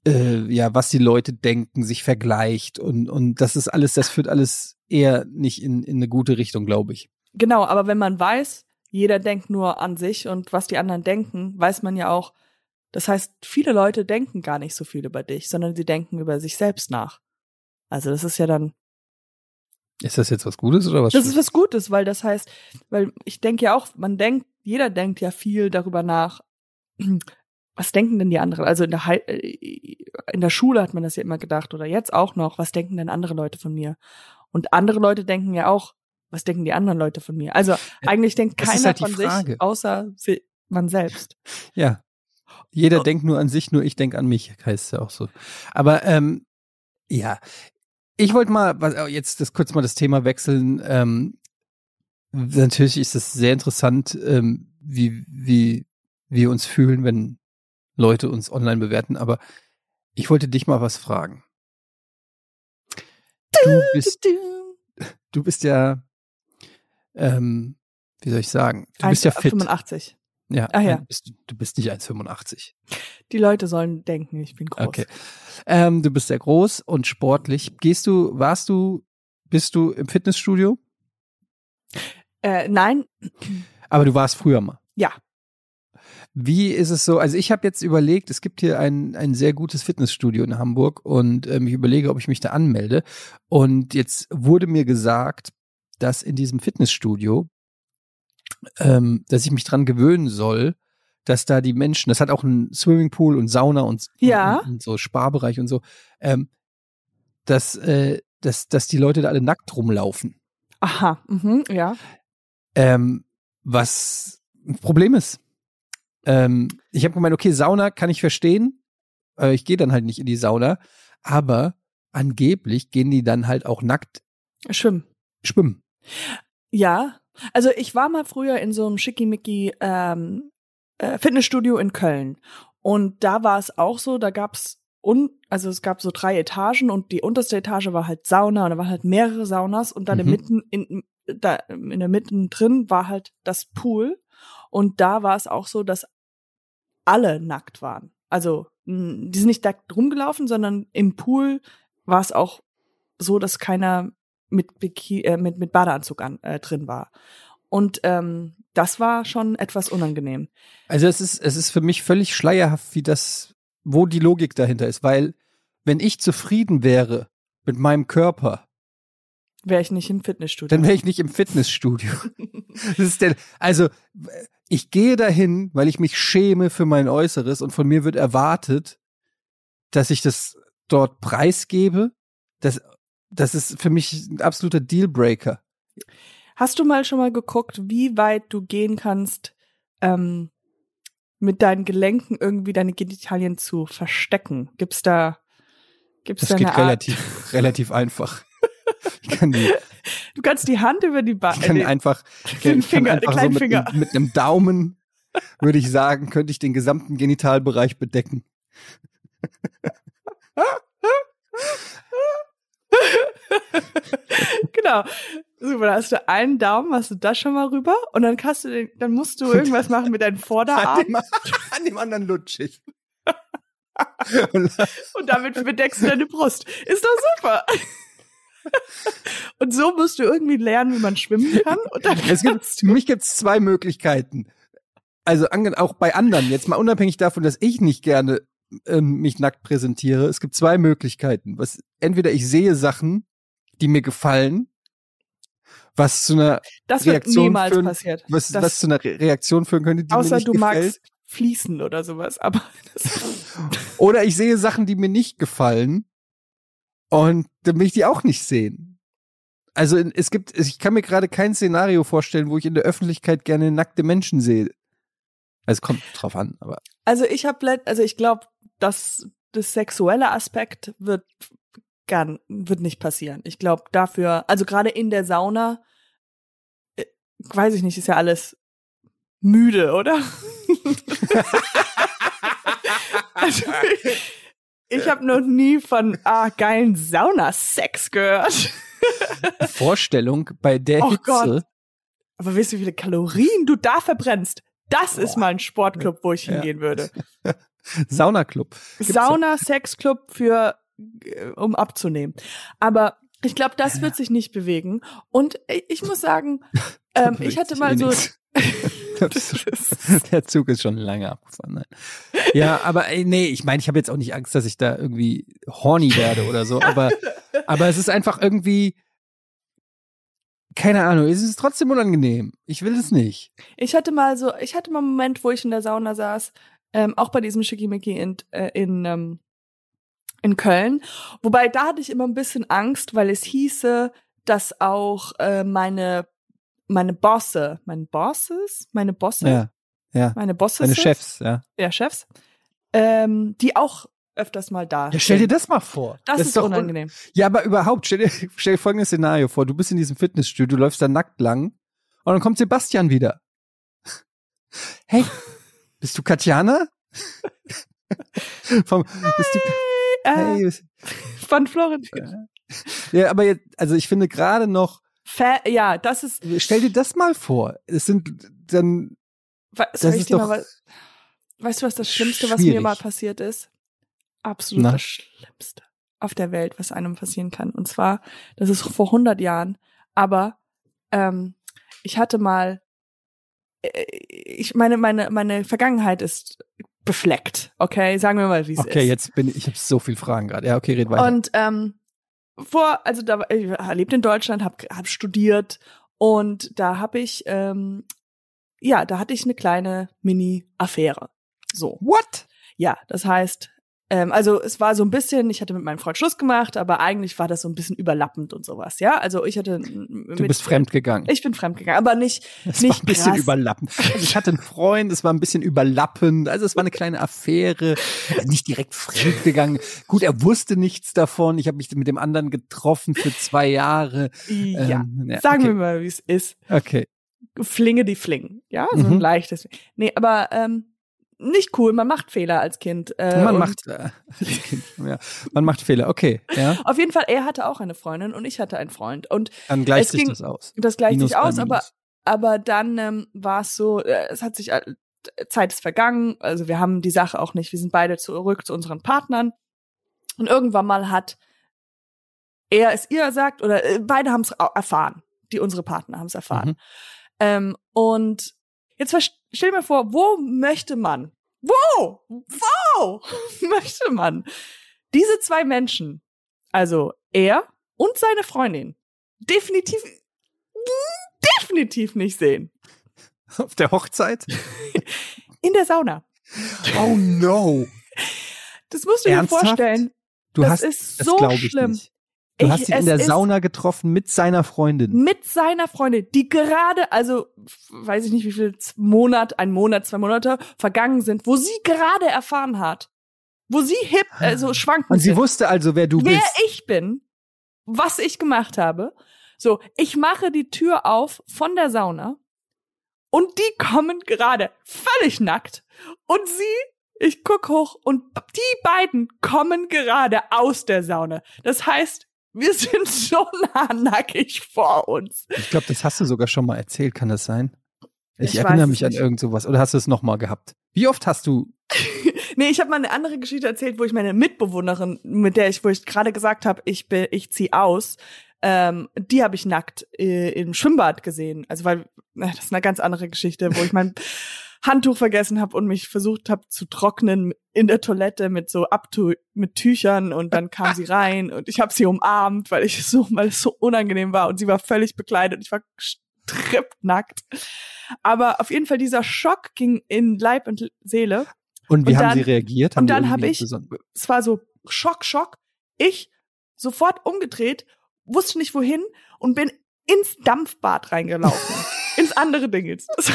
äh, ja, was die Leute denken, sich vergleicht und, und das ist alles, das führt alles eher nicht in, in eine gute Richtung, glaube ich. Genau, aber wenn man weiß, jeder denkt nur an sich und was die anderen denken, weiß man ja auch, das heißt, viele Leute denken gar nicht so viel über dich, sondern sie denken über sich selbst nach. Also das ist ja dann, Ist das jetzt was Gutes oder was? das ist was Gutes, weil das heißt, weil ich denke ja auch, man denkt, jeder denkt ja viel darüber nach, was denken denn die anderen? Also in der, äh, in der Schule hat man das ja immer gedacht oder jetzt auch noch, was denken denn andere Leute von mir? Und andere Leute denken ja auch, was denken die anderen Leute von mir? Also eigentlich denkt das keiner halt von Frage. sich, außer man selbst. Ja. Jeder Oh. denkt nur an sich, nur ich denk an mich, heißt ja auch so. Aber ähm, ja, ich wollte mal, was, oh, jetzt das kurz mal das Thema wechseln. Ähm, natürlich ist es sehr interessant, ähm, wie, wie wir uns fühlen, wenn Leute uns online bewerten, aber ich wollte dich mal was fragen. Du bist, du bist ja, ähm, wie soll ich sagen, du bist ja fit. 85. Ja, Ah, ja. Bist, du- du bist nicht 1,85. Die Leute sollen denken, ich bin groß. Okay. Ähm, du bist sehr groß und sportlich. Gehst du, warst du, bist du im Fitnessstudio? Äh, nein, Aber du warst früher mal. ja. Wie ist es so? Also ich habe jetzt überlegt, es gibt hier ein, ein sehr gutes Fitnessstudio in Hamburg und ähm, ich überlege, ob ich mich da anmelde. Und jetzt wurde mir gesagt, dass in diesem Fitnessstudio, ähm, dass ich mich dran gewöhnen soll, dass da die Menschen, das hat auch einen Swimmingpool und Sauna und, Ja. und, und so Sparbereich und so, ähm, dass, äh, dass, dass die Leute da alle nackt rumlaufen. Aha, mhm, ja. Ähm, was ein Problem ist. Ähm, ich habe gemeint, okay, Sauna kann ich verstehen. Äh, ich gehe dann halt nicht in die Sauna. Aber angeblich gehen die dann halt auch nackt Schwimmen. schwimmen. Ja, also ich war mal früher in so einem schickimicki ähm, äh, Fitnessstudio in Köln und da war es auch so, da gab's un also es gab so drei Etagen und die unterste Etage war halt Sauna und da waren halt mehrere Saunas und dann Mhm. mitten in da in der Mitte drin war halt das Pool und da war es auch so, dass alle nackt waren. Also die sind nicht nackt rumgelaufen, sondern im Pool war es auch so, dass keiner mit, Biki äh, mit, mit Badeanzug an, äh, drin war. Und ähm, das war schon etwas unangenehm. Also es ist, es ist für mich völlig schleierhaft, wie das, wo die Logik dahinter ist, weil wenn ich zufrieden wäre mit meinem Körper, Wäre ich nicht im Fitnessstudio. dann wäre ich nicht im Fitnessstudio. das ist der, also ich gehe dahin, weil ich mich schäme für mein Äußeres und von mir wird erwartet, dass ich das dort preisgebe. Das, das ist für mich ein absoluter Dealbreaker. Hast du mal schon mal geguckt, wie weit du gehen kannst, ähm, mit deinen Gelenken irgendwie deine Genitalien zu verstecken? Gibt's da, gibt's Das da geht eine Art? relativ, relativ einfach. Ich kann, die, Du kannst die Hand über die ich Beine. kann einfach, den ich kann Finger, den einfach so mit, Finger. einem- mit einem Daumen, würde ich sagen, könnte ich den gesamten Genitalbereich bedecken. genau. Super, da hast du einen Daumen, hast du das schon mal rüber und dann kannst du den, dann musst du irgendwas machen mit deinen An Vorderarmen dem, an dem anderen lutschig. Und damit bedeckst du deine Brust. Ist doch super. und so musst du irgendwie lernen, wie man schwimmen kann Es gibt, für mich gibt es zwei Möglichkeiten. Also auch bei anderen, jetzt mal unabhängig davon, dass ich nicht gerne ähm, mich nackt präsentiere. Es gibt zwei Möglichkeiten. Was, entweder ich sehe Sachen, die mir gefallen, was zu einer das Reaktion führen- passiert. was, Das- was zu einer Re Reaktion führen könnte, die mir Außer nicht du gefällt. magst fließen oder sowas, aber Oder ich sehe Sachen, die mir nicht gefallen und dann will ich die auch nicht sehen. Also es gibt, ich kann mir gerade kein Szenario vorstellen, wo ich in der Öffentlichkeit gerne nackte Menschen sehe. Also es kommt drauf an, aber also ich habe also ich glaube, dass das sexuelle Aspekt wird gar wird nicht passieren. Ich glaube dafür, also gerade in der Sauna äh, weiß ich nicht, ist ja alles müde, oder? also, ich habe noch nie von ah geilen Saunasex gehört. Vorstellung bei der Oh Hitze. Gott. Aber weißt du, wie viele Kalorien du da verbrennst? Das ist Boah. mal ein Sportclub, wo ich Ja. hingehen würde. Saunaclub. Gibt's Sauna, Sexclub für, äh, um abzunehmen. Aber ich glaube, das wird sich nicht bewegen. Und ich ich muss sagen, ähm, ich hatte mal eh so. Der Zug ist schon lange abgefahren. Nein. Ja, aber ey, nee, ich meine, ich habe jetzt auch nicht Angst, dass ich da irgendwie horny werde oder so, aber, aber es ist einfach irgendwie, keine Ahnung, es ist trotzdem unangenehm. Ich will es nicht. Ich hatte mal so, ich hatte mal einen Moment, wo ich in der Sauna saß, ähm, auch bei diesem Schickimicki in, äh, in, ähm, in Köln. Wobei da hatte ich immer ein bisschen Angst, weil es hieße, dass auch äh, meine meine Bosse, meine Bosses, meine Bosse, Ja, ja. meine Bosses, Meine Chefs, ja. ja Chefs, ähm, die auch öfters mal da. Ja, stell dir das mal vor. Das, ist, doch un- unangenehm. Ja, aber überhaupt, stell dir, stell dir folgendes Szenario vor. Du bist in diesem Fitnessstudio, du läufst da nackt lang und dann kommt Sebastian wieder. Hey, bist du Katjana? Vom, bist du, Äh, hey, von Florentin. ja, aber jetzt, also ich finde gerade noch, Fa ja, das ist. stell dir das mal vor. Es sind dann, we- das ist doch mal was, weißt du, was das Schlimmste, was mir schwierig. mal passiert ist? Absolut Na? das Schlimmste auf der Welt, was einem passieren kann. Und zwar, das ist vor 100 Jahren, aber ähm, ich hatte mal, äh, ich meine, meine meine Vergangenheit ist befleckt. Okay, sagen wir mal, wie es ist. okay, jetzt bin ich, ich habe so viel Fragen gerade. Ja, okay, red weiter. Und ähm, vor, also da ich lebt in Deutschland, hab, hab studiert und da habe ich, ähm, ja, da hatte ich eine kleine Mini-Affäre. So. What? Ja, das heißt, ähm, also es war so ein bisschen, ich hatte mit meinem Freund Schluss gemacht, aber eigentlich war das so ein bisschen überlappend und sowas, ja. Also ich hatte Du bist fremd gegangen. Ich bin fremd gegangen, aber nicht, Es nicht war ein bisschen krass. überlappend. Also ich hatte einen Freund, es war ein bisschen überlappend. Also es war eine kleine Affäre. Nicht direkt fremd gegangen. Gut, er wusste nichts davon. Ich habe mich mit dem anderen getroffen für zwei Jahre. Ja, Ähm, ja, sagen okay. wir mal, wie es ist. Okay. Flinge die Flingen. Ja, so Mhm. ein leichtes. Nee, aber ähm, nicht cool, man macht Fehler als Kind. Äh, man macht, äh, ja, man macht Fehler. Okay, ja, Auf jeden Fall, er hatte auch eine Freundin und ich hatte einen Freund. Und dann gleicht Es sich ging- das aus. das gleicht Minus sich aus, aber, aber dann ähm, war es so, äh, es hat sich, äh, Zeit ist vergangen, also wir haben die Sache auch nicht, wir sind beide zurück zu unseren Partnern. Und irgendwann mal hat er es ihr sagt, oder äh, beide haben es erfahren. Die, unsere Partner haben es erfahren. Mhm. Ähm, und jetzt stell mal vor, wo möchte man, wo, wo möchte man diese zwei Menschen, also er und seine Freundin, definitiv, definitiv nicht sehen. Auf der Hochzeit? In der Sauna. Oh no. Das musst du Ernsthaft? dir vorstellen. Du das hast, ist das so ich schlimm. nicht. Du Ich- hast ihn in der Sauna getroffen mit seiner Freundin. mit seiner Freundin, die gerade, also weiß ich nicht, wie viel Monat, ein Monat, zwei Monate vergangen sind, wo sie gerade erfahren hat, wo sie hip, also schwanken Und sie sind, wusste also, wer du wer bist. ich bin, was ich gemacht habe. So, ich mache die Tür auf von der Sauna und die kommen gerade völlig nackt und sie, ich guck hoch und die beiden kommen gerade aus der Sauna. Das heißt, wir sind so nah nackig vor uns. Ich glaube, das hast du sogar schon mal erzählt, kann das sein? Ich, Ich erinnere mich an irgend sowas. Oder hast du es nochmal gehabt? Wie oft hast du Nee, ich habe mal eine andere Geschichte erzählt, wo ich meine Mitbewohnerin, mit der ich, wo ich gerade gesagt habe, ich bin, ich zieh aus, ähm, die habe ich nackt äh, im Schwimmbad gesehen. Also weil na, das ist eine ganz andere Geschichte, wo ich mein Handtuch vergessen habe und mich versucht habe zu trocknen in der Toilette mit so Abtu mit Tüchern und dann kam sie rein und ich habe sie umarmt, weil ich so weil es so unangenehm war und sie war völlig bekleidet und ich war strippnackt. Aber auf jeden Fall dieser Schock ging in Leib und Seele und wie Und haben dann- sie reagiert? Haben und dann hab irgendwie ich- es war so Schock, Schock. Ich sofort umgedreht, wusste nicht wohin und bin ins Dampfbad reingelaufen. Andere Dingels. Das,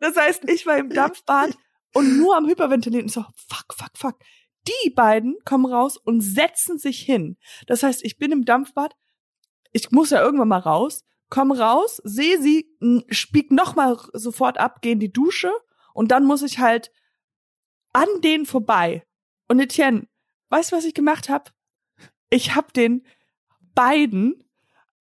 das heißt, ich war im Dampfbad und nur am Hyperventilieren. Ich so, fuck, fuck, fuck. Die beiden kommen raus und setzen sich hin. Das heißt, ich bin im Dampfbad. Ich muss ja irgendwann mal raus. Komm raus, sehe sie, spieg noch mal sofort ab, geh in die Dusche und dann muss ich halt an denen vorbei. Und Etienne, weißt du, was ich gemacht habe? Ich habe den beiden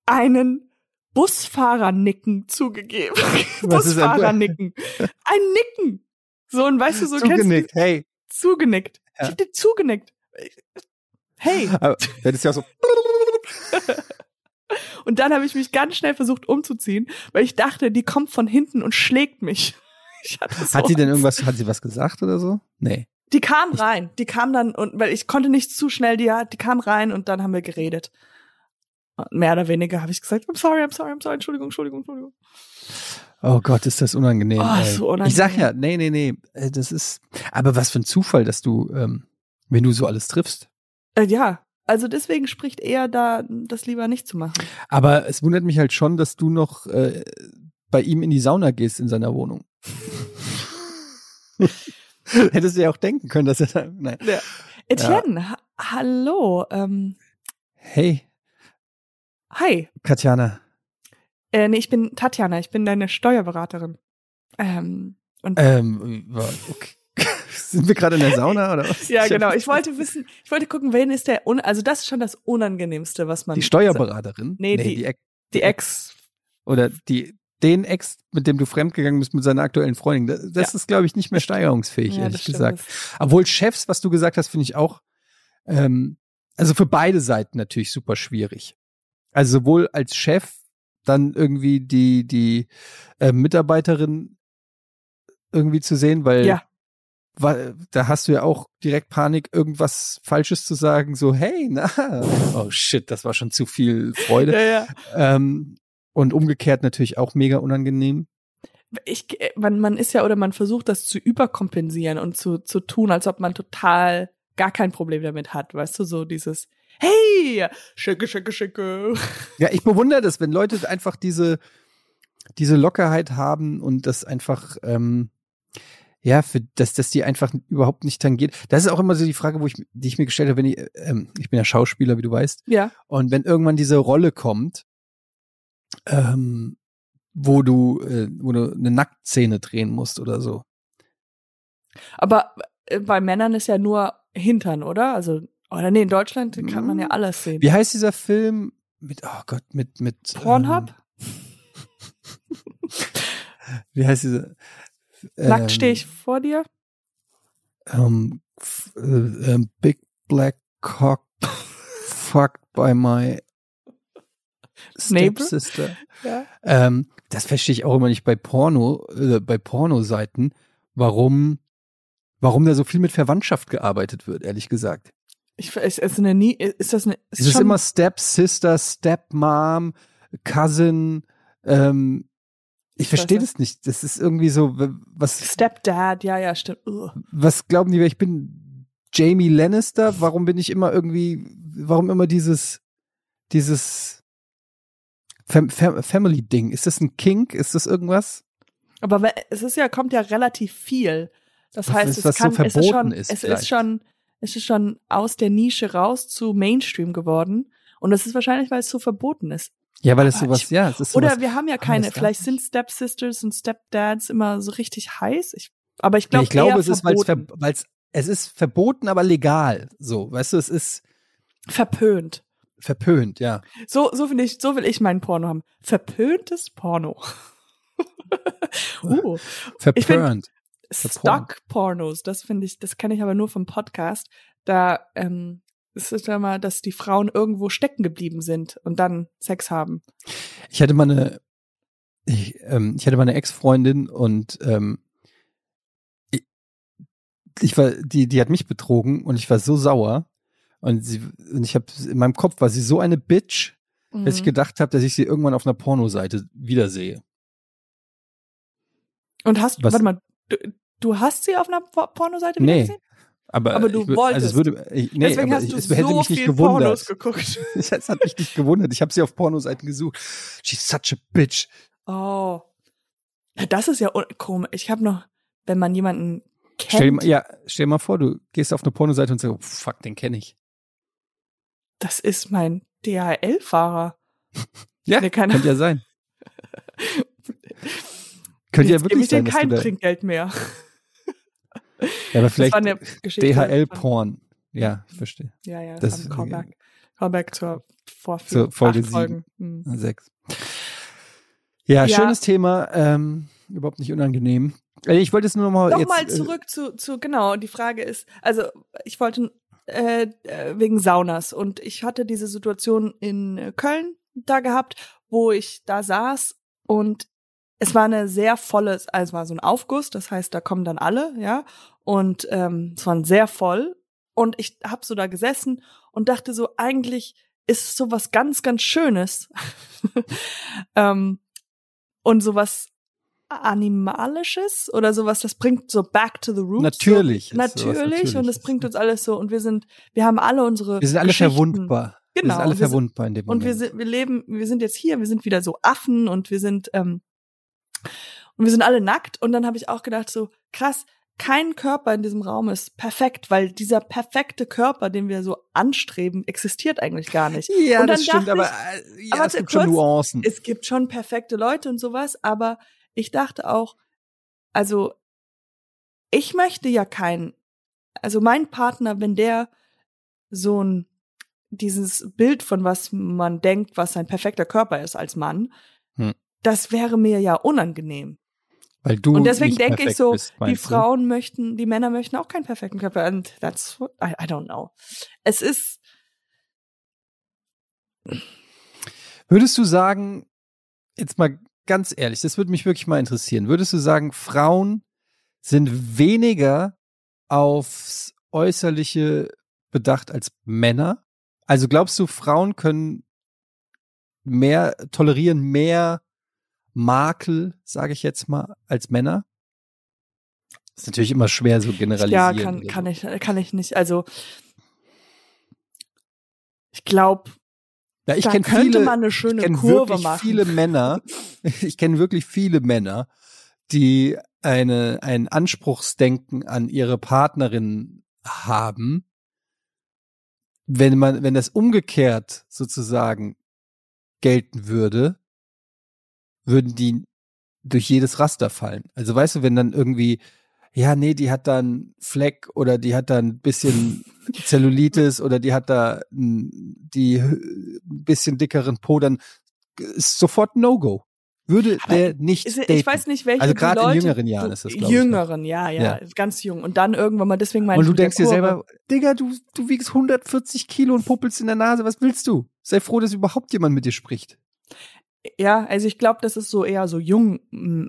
einen Busfahrernicken zugegeben. Busfahrernicken. Ein Nicken. So ein, weißt du, so kennst du Zugenickt, hey. zugenickt. Ich Ja. hab dir zugenickt. Hey. Aber das ist ja so. Und dann habe ich mich ganz schnell versucht umzuziehen, weil ich dachte, die kommt von hinten und schlägt mich. Ich so Hat sie denn irgendwas, hat sie was gesagt oder so? Nee. Die kam rein. Die kam dann und weil ich konnte nicht zu schnell, die, die kam rein und dann haben wir geredet. Mehr oder weniger habe ich gesagt, I'm sorry, I'm sorry, I'm sorry, Entschuldigung, Entschuldigung, Entschuldigung. Oh Gott, ist das unangenehm. Oh, so unangenehm. Ich sag ja, nee, nee, nee. äh, Das ist. Aber was für ein Zufall, dass du, ähm, wenn du so alles triffst. Äh, ja, also deswegen spricht er da, das lieber nicht zu machen. Aber es wundert mich halt schon, dass du noch äh, bei ihm in die Sauna gehst in seiner Wohnung. Hättest du ja auch denken können, dass er da. Nein. Ja. Etienne, ha hallo. Ähm, Hey, hi. Katjana. Äh, nee, ich bin Tatjana, ich bin deine Steuerberaterin. Ähm, und Ähm, okay. Sind wir gerade in der Sauna oder was? ja, genau. Ich wollte wissen, ich wollte gucken, wen ist der, un also das ist schon das Unangenehmste, was man. Die Steuerberaterin? Nee, die- Ex Die Ex. oder die den Ex, mit dem du fremdgegangen bist mit seiner aktuellen Freundin. Das, das Ja. ist, glaube ich, nicht mehr steigerungsfähig, Ja, ehrlich gesagt. Obwohl Chefs, was du gesagt hast, finde ich auch, ähm, also für beide Seiten natürlich super schwierig. Also sowohl als Chef dann irgendwie die, die äh, Mitarbeiterin irgendwie zu sehen, weil Ja. weil da hast du ja auch direkt Panik, irgendwas Falsches zu sagen, so, hey, na, oh shit, das war schon zu viel Freude. Ja, ja. Ähm, und umgekehrt natürlich auch mega unangenehm. Ich, äh, man, man ist ja oder man versucht das zu überkompensieren und zu, zu tun, als ob man total gar kein Problem damit hat, weißt du, so dieses Hey, schicke, schicke, schicke. Ja, ich bewundere das, wenn Leute einfach diese, diese Lockerheit haben und das einfach, ähm, ja, für dass, dass die einfach überhaupt nicht tangiert. Das ist auch immer so die Frage, wo ich, die ich mir gestellt habe, wenn ich, ähm, ich bin ja Schauspieler, wie du weißt, Ja, und wenn irgendwann diese Rolle kommt, ähm, wo du, äh, wo du eine Nacktszene drehen musst oder so. Aber äh, bei Männern ist ja nur Hintern, oder? Also, oder nee, in Deutschland kann man ja Mhm. alles sehen. Wie heißt dieser Film mit, oh Gott, mit, mit. Pornhub? Ähm, wie heißt diese? Nackt stehe ich vor dir? Ähm, äh, ähm, Big Black Cock fucked by my stepsister. Ja. Ähm, das verstehe ich auch immer nicht bei Porno, äh, bei Pornoseiten, warum, warum da so viel mit Verwandtschaft gearbeitet wird, ehrlich gesagt. Ich, ist, ist, eine nie, ist das eine, ist Es ist immer Stepsister, Stepmom, Cousin, ähm, ich Ich verstehe weiß das nicht. Das ist irgendwie so, was, Stepdad, ja, ja, stimmt. Ugh. was glauben die, wer ich bin? Jamie Lannister? Warum bin ich immer irgendwie, warum immer dieses, dieses Fam Fam Family-Ding? Ist das ein Kink? Ist das irgendwas? Aber es ist ja, kommt ja relativ viel. Das Was heißt, ist, es was so kann, es ist schon, ist es vielleicht. ist schon, es ist schon aus der Nische raus zu Mainstream geworden. Und das ist wahrscheinlich, weil es so verboten ist. Ja, weil es sowas, ich- ja, es ist sowas. Oder wir haben ja keine, vielleicht sind Stepsisters und Stepdads immer so richtig heiß. Ich, aber ich Nee, glaube, ich glaube, es ist, weil es, verboten. weil's, es ist verboten, aber legal. So, weißt du, es ist verpönt. verpönt, ja. So, so finde ich, so will ich meinen Porno haben. Verpöntes Porno. uh, Verpönt. Stock-Pornos, das finde ich, das kenne ich aber nur vom Podcast. Da ähm, ist es ja mal, dass die Frauen irgendwo stecken geblieben sind und dann Sex haben. Ich hatte mal eine, ich, ähm, ich hatte mal eine Ex-Freundin und ähm, ich, ich war, die, die hat mich betrogen und ich war so sauer. Und sie, und ich habe in meinem Kopf war sie so eine Bitch, dass ich Mhm. gedacht habe, dass ich sie irgendwann auf einer Pornoseite wiedersehe. Und hast, Was- warte mal, du, du hast sie auf einer Po- Pornoseite Nee. gesehen? Aber, Aber du ich, wolltest. Also es würde, ich, nee, Deswegen hast ich, du es hätte so mich nicht viel gewundert. Pornos geguckt. Es hat mich nicht gewundert. Ich habe sie auf Pornoseiten gesucht. She's such a bitch. Oh. Ja, das ist ja komisch. Ich habe noch, wenn man jemanden kennt. Stell dir, mal, ja, stell dir mal vor, du gehst auf eine Pornoseite und sagst, oh, fuck, den kenne ich. Das ist mein DHL-Fahrer. Ja, Nee, könnte ja sein. könnte ja gebe wirklich ich dir sein, dass du kein Trinkgeld mehr. Ja, aber vielleicht DHL-Porn. Ja, ich verstehe. Ja, ja, Das das, ist- war ein Callback. Callback zur Vorführung. Zur Folge acht sieben. Folgen. Hm. Sechs. Ja, Ja. schönes Thema. Ähm, überhaupt nicht unangenehm. Äh, Ich wollte es nur mal jetzt, Nochmal äh, zurück zu, zu, genau, die Frage ist, also ich wollte äh, äh, wegen Saunas und ich hatte diese Situation in äh, Köln da gehabt, wo ich da saß und es war eine sehr volle, also es war so ein Aufguss, das heißt, da kommen dann alle, ja, und ähm, es war sehr voll und ich hab so da gesessen und dachte so, eigentlich ist es so was ganz, ganz Schönes ähm, und sowas Animalisches oder sowas, das bringt so back to the roots. Natürlich So, natürlich. Und das bringt uns alles so und wir sind, wir haben alle unsere wir sind alle verwundbar. wir Genau, sind alle wir sind- verwundbar in dem Und wir Moment. sind, wir leben, wir sind jetzt hier, wir sind wieder so Affen und wir sind, ähm, und wir sind alle nackt. Und dann habe ich auch gedacht, so, krass, kein Körper in diesem Raum ist perfekt, weil dieser perfekte Körper, den wir so anstreben, existiert eigentlich gar nicht. ja, und dann das stimmt, dachte aber, ich- äh, ja, aber es gibt kurz- schon Nuancen. es gibt schon perfekte Leute und sowas, aber ich dachte auch, also ich möchte ja keinen, also mein Partner, wenn der so ein dieses Bild von was man denkt, was ein perfekter Körper ist als Mann, Hm. Das wäre mir ja unangenehm. Weil du und deswegen denke ich so, bist, die meinst du? Frauen möchten, die Männer möchten auch keinen perfekten Körper. And that's what, I, I don't know. Es ist, Würdest du sagen, jetzt mal ganz ehrlich, das würde mich wirklich mal interessieren, würdest du sagen, Frauen sind weniger aufs Äußerliche bedacht als Männer? Also glaubst du, Frauen können mehr, tolerieren mehr Makel, sage ich jetzt mal, als Männer? ist natürlich immer schwer so ja, generalisieren. kann, oder kann so. ich, kann ich nicht. Also, ich glaube, Ja, ich da kenne könnte viele, man eine ich schöne kenne Kurve wirklich machen. viele Männer, ich kenne wirklich viele Männer, die eine, ein Anspruchsdenken an ihre Partnerin haben, wenn man, wenn das umgekehrt sozusagen gelten würde, würden die durch jedes Raster fallen. Also weißt du, wenn dann irgendwie, ja, nee, die hat da einen Fleck oder die hat da ein bisschen Zellulitis oder die hat da ein, die ein bisschen dickeren Po, dann ist sofort No-Go. Würde Aber der nicht Ist-. Ich weiß nicht, welche Also gerade in jüngeren Jahren ist das, glaub ich, ne? Jüngeren, ja, ja, ganz jung. Und dann irgendwann mal, deswegen meine Und ich du denkst dir selber, Digga, du, du wiegst 140 Kilo und puppelst in der Nase, was willst du? Sei froh, dass überhaupt jemand mit dir spricht. Ja, also ich glaube, das ist so eher so jung,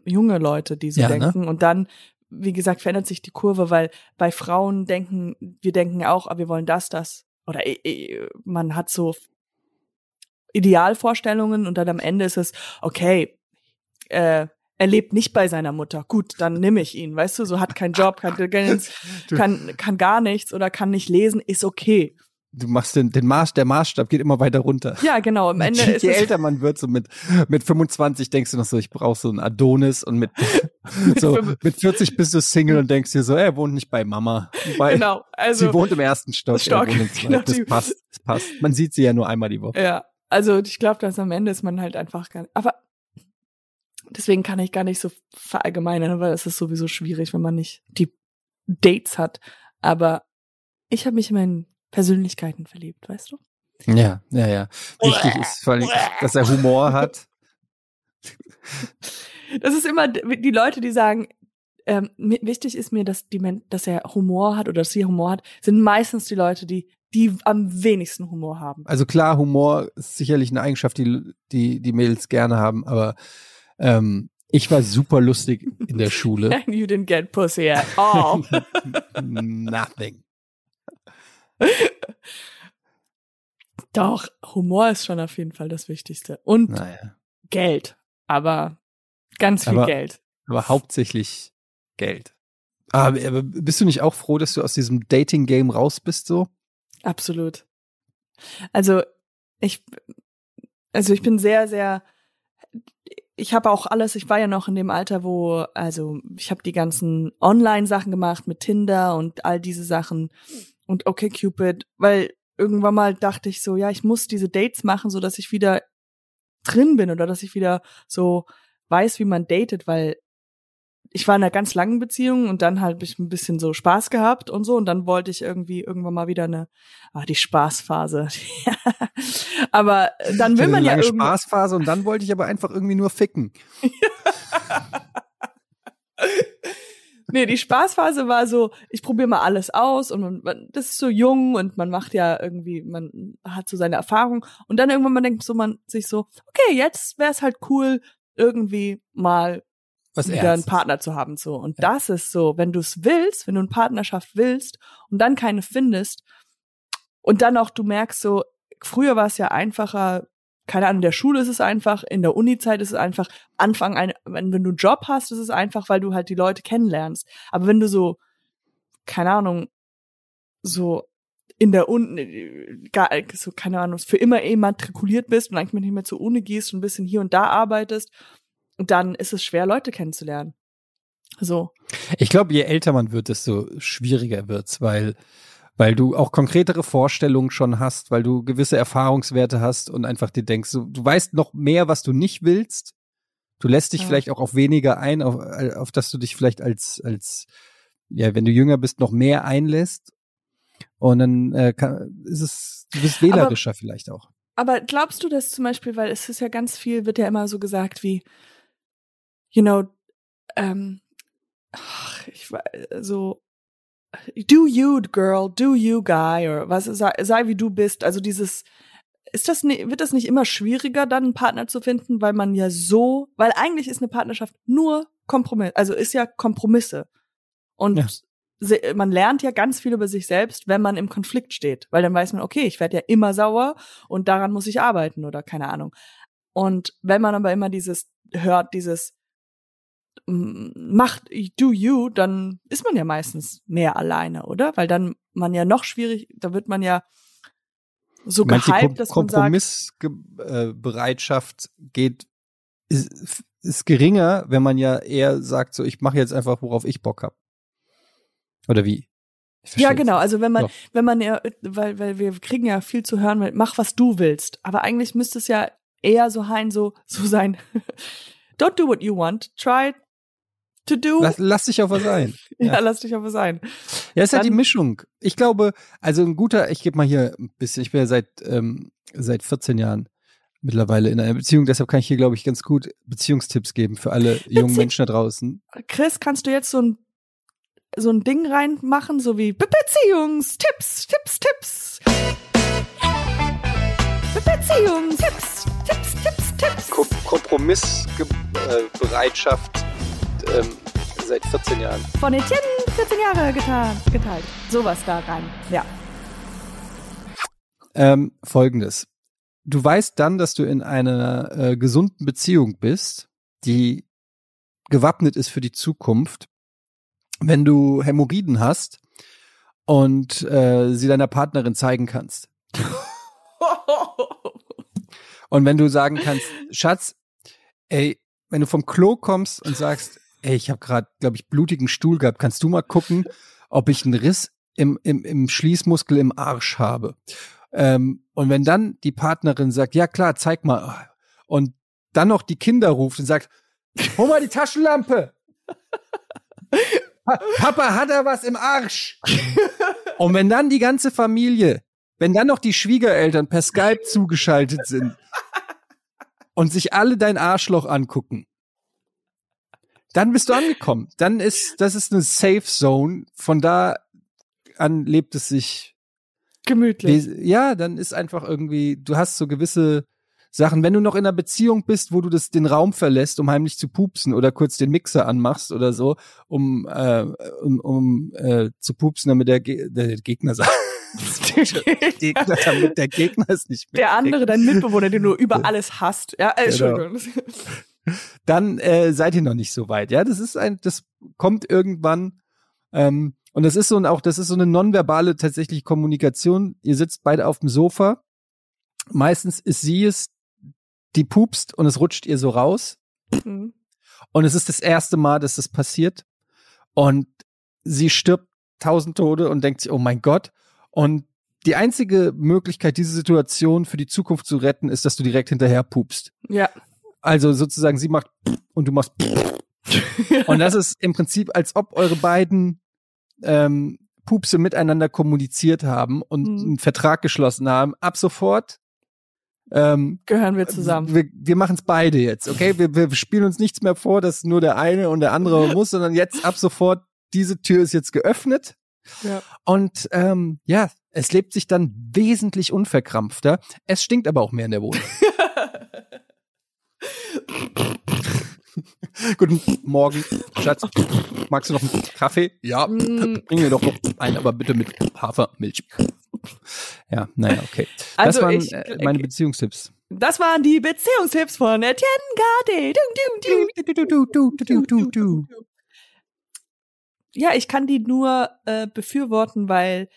junge Leute, die so Ja, ne? denken. Und dann, wie gesagt, verändert sich die Kurve, weil bei Frauen denken, wir denken auch, ah, wir wollen das, das. Oder man hat so Idealvorstellungen und dann am Ende ist es, okay, äh, er lebt nicht bei seiner Mutter. Gut, dann nimm ich ihn, weißt du, so hat keinen Job, kann, kann, kann gar nichts oder kann nicht lesen, ist okay. Du machst den, den Maß, der Maßstab geht immer weiter runter. Ja, genau, am Ende je, je älter man wird, so mit, mit 25 denkst du noch so, ich brauche so einen Adonis und mit, so, mit 40 bist du Single und denkst dir so, er wohnt nicht bei Mama. Bei, genau, also sie wohnt im ersten Stock, Stock, genau, das passt, das passt. Man sieht sie ja nur einmal die Woche. Ja, also ich glaube, dass am Ende ist man halt einfach gar nicht. Aber deswegen kann ich gar nicht so verallgemeinern, weil es ist sowieso schwierig, wenn man nicht die Dates hat. Aber ich habe mich in meinen Persönlichkeiten verliebt, weißt du? Ja, ja, ja. Wichtig ist vor allem, dass er Humor hat. Das ist immer die Leute, die sagen, ähm, wichtig ist mir, dass die Men dass er Humor hat oder dass sie Humor hat, sind meistens die Leute, die die am wenigsten Humor haben. Also klar, Humor ist sicherlich eine Eigenschaft, die die, die Mädels gerne haben, aber ähm, ich war super lustig in der Schule. You didn't get pussy at all. Nothing. Doch, Humor ist schon auf jeden Fall das Wichtigste. Und Naja. Geld. Aber ganz viel Aber- Geld. Aber hauptsächlich Geld. Aber, aber bist du nicht auch froh, dass du aus diesem Dating-Game raus bist so? Absolut. Also ich, also ich bin sehr, sehr, ich habe auch alles, ich war ja noch in dem Alter, wo, also ich habe die ganzen Online-Sachen gemacht mit Tinder und all diese Sachen und okay Cupid, weil irgendwann mal dachte ich so, ja, ich muss diese Dates machen, so dass ich wieder drin bin oder dass ich wieder so weiß, wie man datet, weil ich war in einer ganz langen Beziehung und dann halt ich ein bisschen so Spaß gehabt und so und dann wollte ich irgendwie irgendwann mal wieder eine, ah, die Spaßphase. aber dann will man eine ja lange irgendwie, Spaßphase und dann wollte ich aber einfach irgendwie nur ficken. nee, die Spaßphase war so, ich probiere mal alles aus und man, man, das ist so jung und man macht ja irgendwie, man hat so seine Erfahrung und dann irgendwann man denkt so man sich so, okay, jetzt wäre es halt cool irgendwie mal Was wieder einen Ernstes. Partner zu haben so und Ja. das ist so, wenn du es willst, wenn du eine Partnerschaft willst und dann keine findest und dann auch du merkst so, früher war es ja einfacher, keine Ahnung, in der Schule ist es einfach, in der Uni-Zeit ist es einfach, Anfang, ein, wenn, wenn du einen Job hast, ist es einfach, weil du halt die Leute kennenlernst. Aber wenn du so, keine Ahnung, so in der Uni, gar, so, keine Ahnung, für immer immatrikuliert bist und eigentlich nicht mehr zur Uni gehst und ein bisschen hier und da arbeitest, dann ist es schwer, Leute kennenzulernen. So. Ich glaube, je älter man wird, desto schwieriger wird's, weil weil du auch konkretere Vorstellungen schon hast, weil du gewisse Erfahrungswerte hast und einfach dir denkst, so, du weißt noch mehr, was du nicht willst. Du lässt dich Ja. vielleicht auch auf weniger ein, auf, auf das du dich vielleicht als als ja, wenn du jünger bist, noch mehr einlässt. Und dann äh, kann, ist es, du bist wählerischer vielleicht auch. Aber glaubst du das zum Beispiel, weil es ist ja ganz viel, wird ja immer so gesagt wie, you know, ähm, ach, ich weiß, so, do you girl, do you guy, oder was, sei, sei wie du bist. Also dieses, ist das wird das nicht immer schwieriger, dann einen Partner zu finden, weil man ja so, weil eigentlich ist eine Partnerschaft nur Kompromiss, also ist ja Kompromisse. Und Ja. se- man lernt ja ganz viel über sich selbst, wenn man im Konflikt steht, weil dann weiß man, okay, ich werde ja immer sauer und daran muss ich arbeiten oder keine Ahnung. Und wenn man aber immer dieses hört, dieses macht do you, dann ist man ja meistens mehr alleine, oder? Weil dann man ja noch schwierig, da wird man ja so Manche gehypt, dass man sagt, Kompromissbereitschaft geht ist, ist geringer, wenn man ja eher sagt, so ich mache jetzt einfach, worauf ich Bock hab. Oder wie? Ja genau, also wenn man, Doch. wenn man ja, weil, weil wir kriegen ja viel zu hören, mit, mach was du willst. Aber eigentlich müsste es ja eher so hein, so, so sein. Don't do what you want, try to do. Lass, lass dich auf was ein. ja, lass dich auf was ein. Ja, ist halt die Dann- Mischung. Ich glaube, also ein guter, ich gebe mal hier ein bisschen, ich bin ja seit, ähm, seit 14 Jahren mittlerweile in einer Beziehung, deshalb kann ich hier, glaube ich, ganz gut Beziehungstipps geben für alle jungen Bezie- Menschen da draußen. Chris, kannst du jetzt so ein so ein Ding reinmachen, so wie Be Beziehungstipps, Tipps, Tipps. Be Beziehungstipps, Tipps, Tipps, Tipps. Kompromissbereitschaft ähm, seit 14 Jahren. Von Etienne 14 Jahre getan, geteilt. Sowas da rein. Ja. Ähm, Folgendes. Du weißt dann, dass du in einer äh, gesunden Beziehung bist, die gewappnet ist für die Zukunft, wenn du Hämorrhoiden hast und äh, sie deiner Partnerin zeigen kannst. Und wenn du sagen kannst, Schatz, ey, wenn du vom Klo kommst und sagst, ey, ich habe gerade, glaube ich, blutigen Stuhl gehabt, kannst du mal gucken, ob ich einen Riss im, im, im Schließmuskel im Arsch habe. Ähm, und wenn dann die Partnerin sagt, ja klar, zeig mal, und dann noch die Kinder ruft und sagt, hol mal die Taschenlampe. Pa Papa hat er was im Arsch. Und wenn dann die ganze Familie, wenn dann noch die Schwiegereltern per Skype zugeschaltet sind und sich alle dein Arschloch angucken, dann bist du angekommen. Dann ist, das ist eine Safe Zone. Von da an lebt es sich Gemütlich. Ja, dann ist einfach irgendwie, du hast so gewisse Sachen. Wenn du noch in einer Beziehung bist, wo du das den Raum verlässt, um heimlich zu pupsen oder kurz den Mixer anmachst oder so, um äh, um, um äh, zu pupsen, damit der, Ge der Gegner sagt, Gegner, damit der Gegner es nicht mehr. Der andere, dein Mitbewohner, den du über alles hasst. Ja, äh, Genau. Dann äh, seid ihr noch nicht so weit. Ja, das ist ein, das kommt irgendwann. Ähm, und das ist so ein, auch, das ist so eine nonverbale tatsächlich Kommunikation. Ihr sitzt beide auf dem Sofa. Meistens ist sie es, die pupst und es rutscht ihr so raus. Mhm. Und es ist das erste Mal, dass das passiert. Und sie stirbt tausend Tode und denkt sich, oh mein Gott. Und die einzige Möglichkeit, diese Situation für die Zukunft zu retten, ist, dass du direkt hinterher pupst. Ja. Also sozusagen, sie macht und du machst und das ist im Prinzip, als ob eure beiden ähm, Pupse miteinander kommuniziert haben und Mhm. einen Vertrag geschlossen haben. Ab sofort ähm, Gehören wir zusammen. wir, wir machen es beide jetzt, okay? Wir, wir spielen uns nichts mehr vor, dass nur der eine und der andere muss, sondern jetzt ab sofort, diese Tür ist jetzt geöffnet. Ja. Und ähm, ja, es lebt sich dann wesentlich unverkrampfter. Es stinkt aber auch mehr in der Wohnung. Guten Morgen, Schatz. Magst du noch einen Kaffee? Ja, bring mir doch noch einen, aber bitte mit Hafermilch. Ja, naja, okay. Also das waren ich- äh, meine Beziehungstipps. Das waren die Beziehungstipps von Etienne Gade. Ja, ich kann die nur äh, befürworten, weil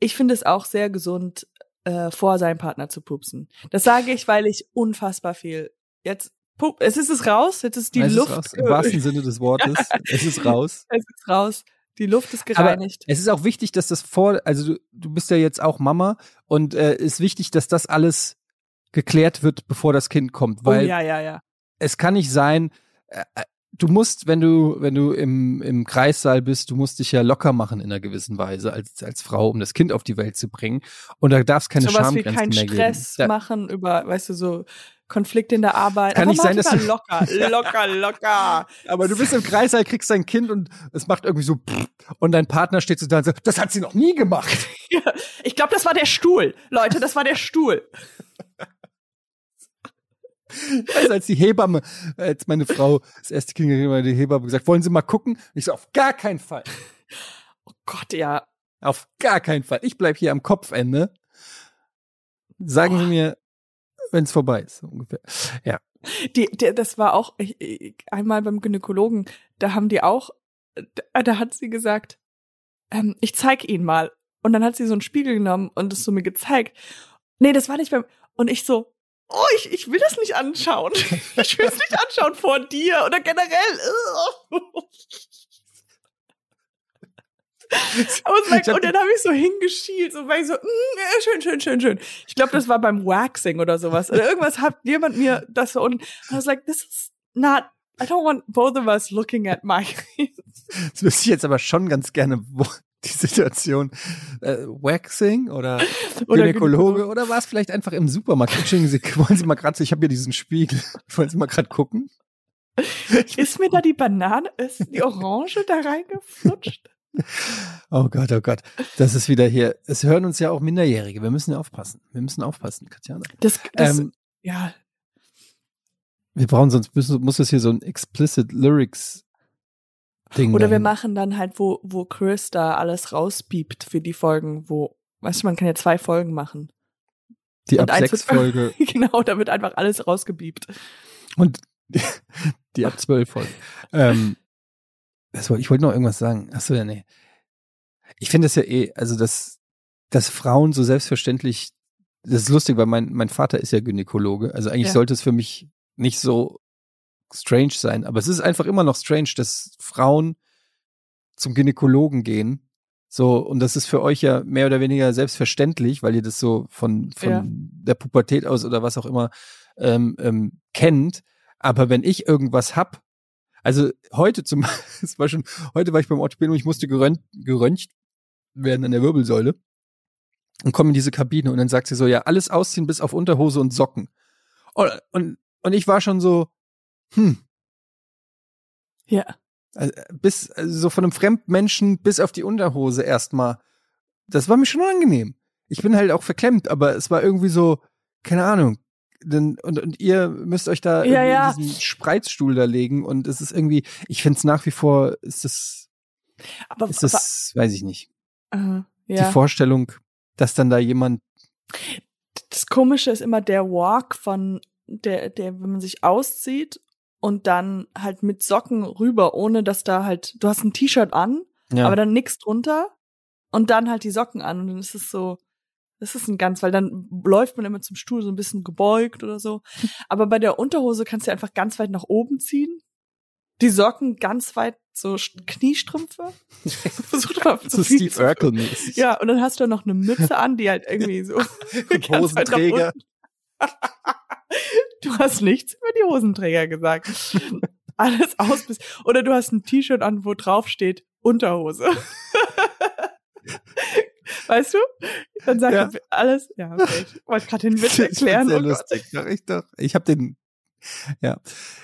ich finde es auch sehr gesund, äh, vor seinem Partner zu pupsen. Das sage ich, weil ich unfassbar viel jetzt es ist es raus, jetzt ist die es Luft ist im wahrsten Sinne des Wortes. Es ist raus. es ist raus. Die Luft ist Aber gereinigt. es ist auch wichtig, dass das vor, also du, du bist ja jetzt auch Mama und äh, ist wichtig, dass das alles geklärt wird, bevor das Kind kommt, oh weil ja, ja, ja. es kann nicht sein, äh, äh, du musst, wenn du, wenn du im, im Kreissaal bist, du musst dich ja locker machen in einer gewissen Weise als, als Frau, um das Kind auf die Welt zu bringen. Und da darf es keine wie Schamgrenzen keinen mehr Stress geben. Da, machen über, weißt du, so Konflikte in der Arbeit. Kann nicht sein, dass du- locker, locker, locker. aber du bist im Kreissaal, kriegst dein Kind und es macht irgendwie so und dein Partner steht so da und sagt, das hat sie noch nie gemacht. Ich glaube, das war der Stuhl. Leute, das war der Stuhl. Also als die Hebamme, als meine Frau das erste Kind gekriegt hat, die Hebamme gesagt, wollen Sie mal gucken? Ich so, auf gar keinen Fall. Oh Gott, ja. Auf gar keinen Fall. Ich bleib hier am Kopfende. Sagen Sie mir, wenn es vorbei ist, ungefähr. Ja. Die, die, das war auch ich, ich, einmal beim Gynäkologen, da haben die auch, da, da hat sie gesagt, ähm, ich zeig Ihnen mal. Und dann hat sie so einen Spiegel genommen und es so mir gezeigt. Nee, das war nicht beim, und ich so, oh, ich, ich will das nicht anschauen. Ich will es nicht anschauen vor dir oder generell. War, und dann habe ich so hingeschielt, so war ich so, mm, schön, schön, schön, schön. Ich glaube, das war beim Waxing oder sowas. Oder irgendwas hat jemand mir das so und I was like, this is not I don't want both of us looking at migraines. Das wüsste ich jetzt aber schon ganz gerne, wo die Situation äh, Waxing oder, Oder Gynäkologe Gynäkologe. oder war es vielleicht einfach im Supermarkt? Entschuldigen Sie, wollen Sie mal gerade, so- ich habe hier diesen Spiegel, wollen Sie mal gerade gucken? Ist mir da die Banane, ist die Orange da reingeflutscht? Oh Gott, oh Gott. Das ist wieder hier. Es hören uns ja auch Minderjährige. Wir müssen ja aufpassen. Wir müssen aufpassen, Katjana. Das, das Ähm, ja, wir brauchen sonst müssen, muss es hier so ein explicit Lyrics Ding. Oder wir dahin. machen dann halt, wo, wo Chris da alles rauspiept für die Folgen, wo, weißt du, man kann ja zwei Folgen machen. die und ab sechs Folge genau, da wird einfach alles rausgebiebt. und die ab zwölf Folge. Ähm, das ich wollte noch irgendwas sagen. Achso, ja, nee. Ich finde es ja eh, also dass, dass Frauen so selbstverständlich, das ist lustig, weil mein, mein Vater ist ja Gynäkologe. Also eigentlich Ja. sollte es für mich nicht so strange sein, aber es ist einfach immer noch strange, dass Frauen zum Gynäkologen gehen. So, und das ist für euch ja mehr oder weniger selbstverständlich, weil ihr das so von, von Ja. der Pubertät aus oder was auch immer ähm, ähm, kennt. Aber wenn ich irgendwas hab, also heute zum, es war schon, heute war ich beim Orthopäden und ich musste gerönt, geröntgt werden an der Wirbelsäule und komme in diese Kabine und dann sagt sie so, ja, alles ausziehen bis auf Unterhose und Socken. Und, und, und ich war schon so, hm, Ja. also bis also so von einem Fremdmenschen bis auf die Unterhose erstmal. Das war mir schon angenehm. Ich bin halt auch verklemmt, aber es war irgendwie so, keine Ahnung. Denn, und, und ihr müsst euch da Ja, irgendwie ja. in diesen Spreizstuhl da legen und es ist irgendwie, ich finde es nach wie vor, ist das, Aber, ist das, weiß ich nicht, aber äh, die ja. Vorstellung, dass dann da jemand, das Komische ist immer der Walk von der, der, wenn man sich auszieht und dann halt mit Socken rüber, ohne dass da halt, du hast ein T-Shirt an, ja, aber dann nix drunter und dann halt die Socken an und dann ist es so, das ist ein ganz, weil dann läuft man immer zum Stuhl so ein bisschen gebeugt oder so. Aber bei der Unterhose kannst du einfach ganz weit nach oben ziehen. Die Socken ganz weit so Kniestrümpfe. Versuch mal so Steve zu- Urkel mäßig. Ja, und dann hast du noch eine Mütze an, die halt irgendwie so Hosenträger. Du hast nichts über die Hosenträger gesagt. Alles aus bis oder du hast ein T-Shirt an, wo drauf steht Unterhose. Weißt du? Dann sagt Ja. er alles. Ja, okay. Ich wollte gerade den Witz erklären. Sehr Oh lustig. Doch, ich doch. Ich habe den. Ja,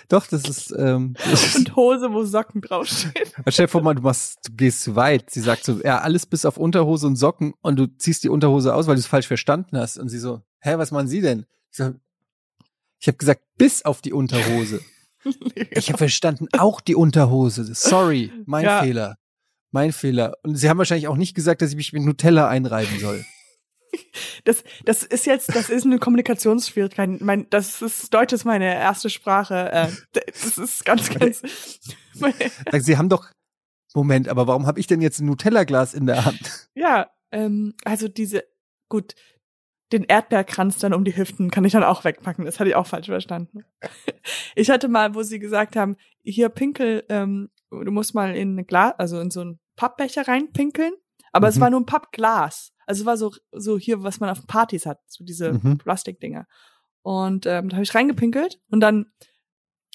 doch, das ist. Ähm, Und Hose, wo Socken draufstehen. Stell dir vor du machst, du gehst zu weit. Sie sagt so, ja, alles bis auf Unterhose und Socken und du ziehst die Unterhose aus, weil du es falsch verstanden hast. Und sie so, hä, was machen Sie denn? Ich so, ich habe gesagt, bis auf die Unterhose. Ich habe verstanden, auch die Unterhose. Sorry, mein Ja. Fehler. Mein Fehler. Und sie haben wahrscheinlich auch nicht gesagt, dass ich mich mit Nutella einreiben soll. Das, das ist jetzt, das ist eine Kommunikationsschwierigkeit. Mein, das ist Deutsch ist meine erste Sprache. Äh, das ist ganz, ganz. Sie haben doch, Moment, aber warum habe ich denn jetzt ein Nutella-Glas in der Hand? Ja, ähm, also diese, gut, den Erdbeerkranz dann um die Hüften kann ich dann auch wegpacken. Das hatte ich auch falsch verstanden. Ich hatte mal, wo sie gesagt haben, hier Pinkel, ähm, du musst mal in eine Glas, also in so einen Pappbecher reinpinkeln. Aber es Mhm. war nur ein Pappglas. Also es war so, so hier, was man auf Partys hat, so diese Mhm. Plastikdinger. Und ähm, da habe ich reingepinkelt und dann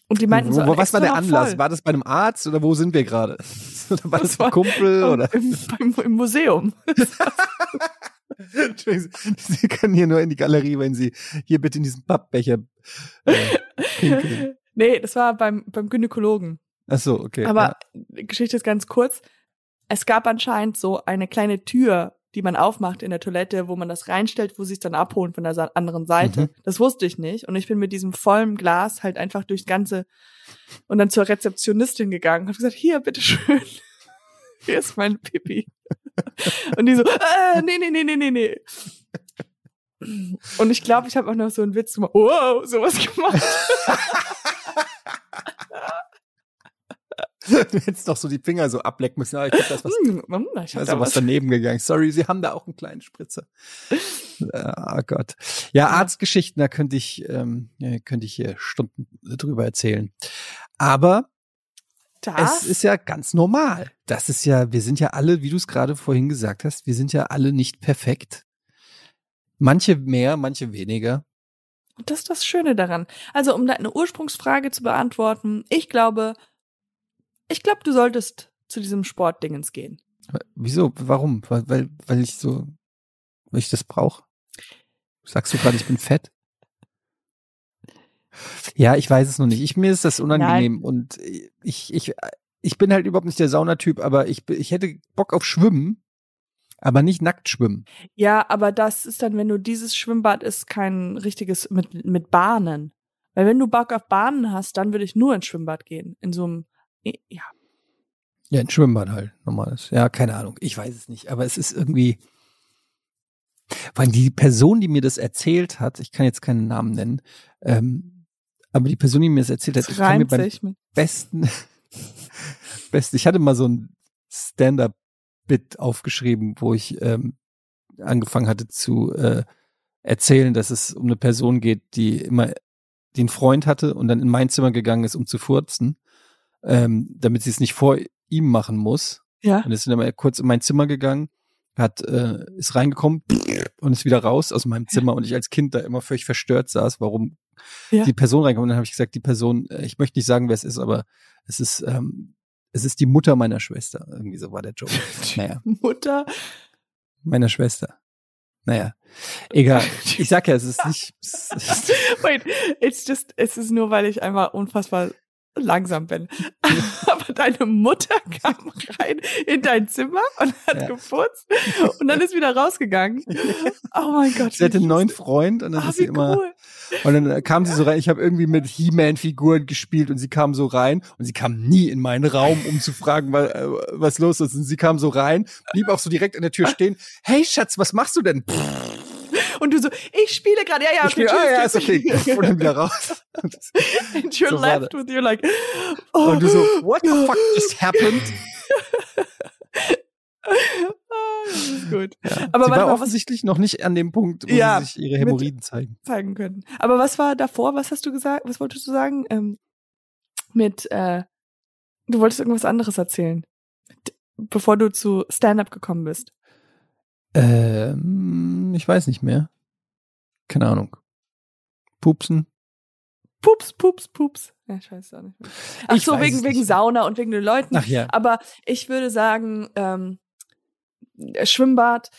und die meinten so, wo, was war der Anlass? voll. War das bei einem Arzt oder wo sind wir gerade? Oder war das, Das war- ein Kumpel oder? Im, beim, Im Museum. Entschuldigung, Sie Sie können hier nur in die Galerie, wenn Sie hier bitte in diesen Pappbecher äh, pinkeln. nee, das war beim, beim Gynäkologen. Ach so, okay. Aber die Geschichte ist ganz kurz. Es gab anscheinend so eine kleine Tür, die man aufmacht in der Toilette, wo man das reinstellt, wo sie es dann abholen von der anderen Seite. Mhm. Das wusste ich nicht. Und ich bin mit diesem vollen Glas halt einfach durchs ganze und dann zur Rezeptionistin gegangen und habe gesagt, hier, bitteschön. Hier ist mein Pipi. Und die so, äh, nee, nee, nee, nee, nee, nee. Und ich glaube, ich habe auch noch so einen Witz gemacht. Wow, sowas gemacht. Du hättest doch so die Finger so ablecken müssen. Aber ich glaube, da ist was, hm, ich ist da was was. daneben gegangen. Sorry, Sie haben da auch einen kleinen Spritzer. Ah Gott. Ja, Arztgeschichten, da könnte ich, ähm, könnte ich hier Stunden drüber erzählen. Aber Das? Es ist ja ganz normal. Das ist ja, wir sind ja alle, wie du es gerade vorhin gesagt hast, wir sind ja alle nicht perfekt. Manche mehr, manche weniger. Und das ist das Schöne daran. Also, um deine Ursprungsfrage zu beantworten, ich glaube, ich glaube, du solltest zu diesem Sportdingens gehen. Wieso? Warum? Weil, weil, weil ich so, weil ich das brauche. Sagst du gerade, ich bin fett? Ja, ich weiß es noch nicht. Ich, mir ist das unangenehm Nein. und ich, ich, ich bin halt überhaupt nicht der Saunatyp, aber ich, ich hätte Bock auf Schwimmen, aber nicht nackt schwimmen. Ja, aber das ist dann, wenn du dieses Schwimmbad ist, kein richtiges mit, mit Bahnen. Weil wenn du Bock auf Bahnen hast, dann würde ich nur ins Schwimmbad gehen. In so einem, ja. Ja, ein Schwimmbad halt, normales. Ja, keine Ahnung. Ich weiß es nicht, aber es ist irgendwie, weil die Person, die mir das erzählt hat, ich kann jetzt keinen Namen nennen, ähm, aber die Person, die mir das erzählt hat, Das ich kann mir beim mit. besten, besten, ich hatte mal so ein Stand-up-Bit aufgeschrieben, wo ich ähm, angefangen hatte zu äh, erzählen, dass es um eine Person geht, die immer den Freund hatte und dann in mein Zimmer gegangen ist, um zu furzen, ähm, damit sie es nicht vor ihm machen muss. Ja. Und ist dann mal kurz in mein Zimmer gegangen, hat, äh, ist reingekommen und ist wieder raus aus meinem Zimmer und ich als Kind da immer völlig verstört saß, warum Ja. die Person reinkommt. Und dann habe ich gesagt, die Person, äh, ich möchte nicht sagen, wer es ist, aber es ist, ähm, es ist die Mutter meiner Schwester. Irgendwie so war der Joke. naja, Mutter. meiner Schwester. Naja, egal. Ich sag ja, es ist nicht. Es ist, Wait, it's just, es ist nur, weil ich einfach unfassbar langsam bin. Aber deine Mutter kam rein in dein Zimmer und hat Ja. gefurzt und dann ist wieder rausgegangen. Oh mein Gott. sie hatte einen neuen. Freund und dann Ah, ist sie immer. cool. Und dann kam sie so rein, ich habe irgendwie mit He-Man-Figuren gespielt und sie kam so rein und sie kam nie in meinen Raum, um zu fragen, was, äh, was los ist. Und sie kam so rein, blieb auch so direkt an der Tür stehen. Hey Schatz, was machst du denn? Und du so, ich spiele gerade, ja, ja, ich spiel, ah, ja, ist okay. Und dann wieder raus. And you're So left with you like, oh, und du so, what the fuck just happened? Ah, das ist gut. Ja. Aber sie war mal, was offensichtlich noch nicht an dem Punkt, wo Ja, sie sich ihre Hämorrhoiden zeigen. zeigen können. Aber was war davor? Was hast du gesagt? Was wolltest du sagen? Ähm, mit, äh, du wolltest irgendwas anderes erzählen, bevor du zu Stand-up gekommen bist. Ähm, ich weiß nicht mehr. Keine Ahnung. Pupsen. Pups, pups, pups. Ja, ich weiß es auch nicht mehr. Ach Ich so, wegen, wegen. Sauna und wegen den Leuten. Ach ja. Aber ich würde sagen, ähm, Schwimmbad,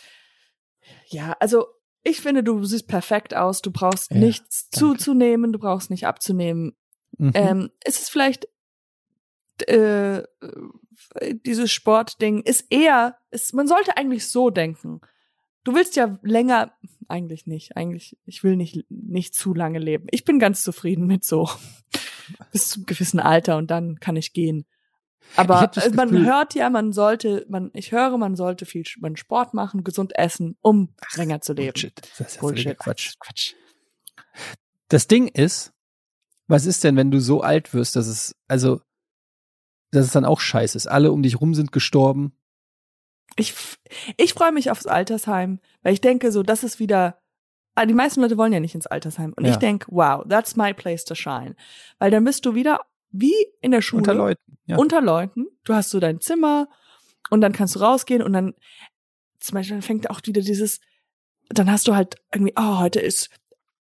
ja, also ich finde, du siehst perfekt aus, du brauchst Ja, nichts danke. zuzunehmen, du brauchst nicht abzunehmen. Mhm. Ähm, ist es vielleicht äh, dieses Sportding ist eher, ist, man sollte eigentlich so denken. Du willst ja länger, eigentlich nicht, eigentlich, ich will nicht, nicht zu lange leben. Ich bin ganz zufrieden mit so bis zu einem gewissen Alter und dann kann ich gehen. Ich Aber das äh, man Gefühl- hört ja, man sollte, man, ich höre, man sollte viel man Sport machen, gesund essen, um länger zu leben. Bullshit. Das ist Bullshit. Quatsch. Quatsch. Das Ding ist, was ist denn, wenn du so alt wirst, dass es, also, dass es dann auch scheiße ist. Alle um dich rum sind gestorben. Ich, ich freue mich aufs Altersheim, weil ich denke, so, das ist wieder. ah, Die meisten Leute wollen ja nicht ins Altersheim. Und Ja. ich denke, wow, that's my place to shine. Weil dann bist du wieder wie in der Schule. Unter Leuten. Ja. Unter Leuten. Du hast so dein Zimmer und dann kannst du rausgehen und dann, zum Beispiel, dann fängt auch wieder dieses, dann hast du halt irgendwie, oh, heute ist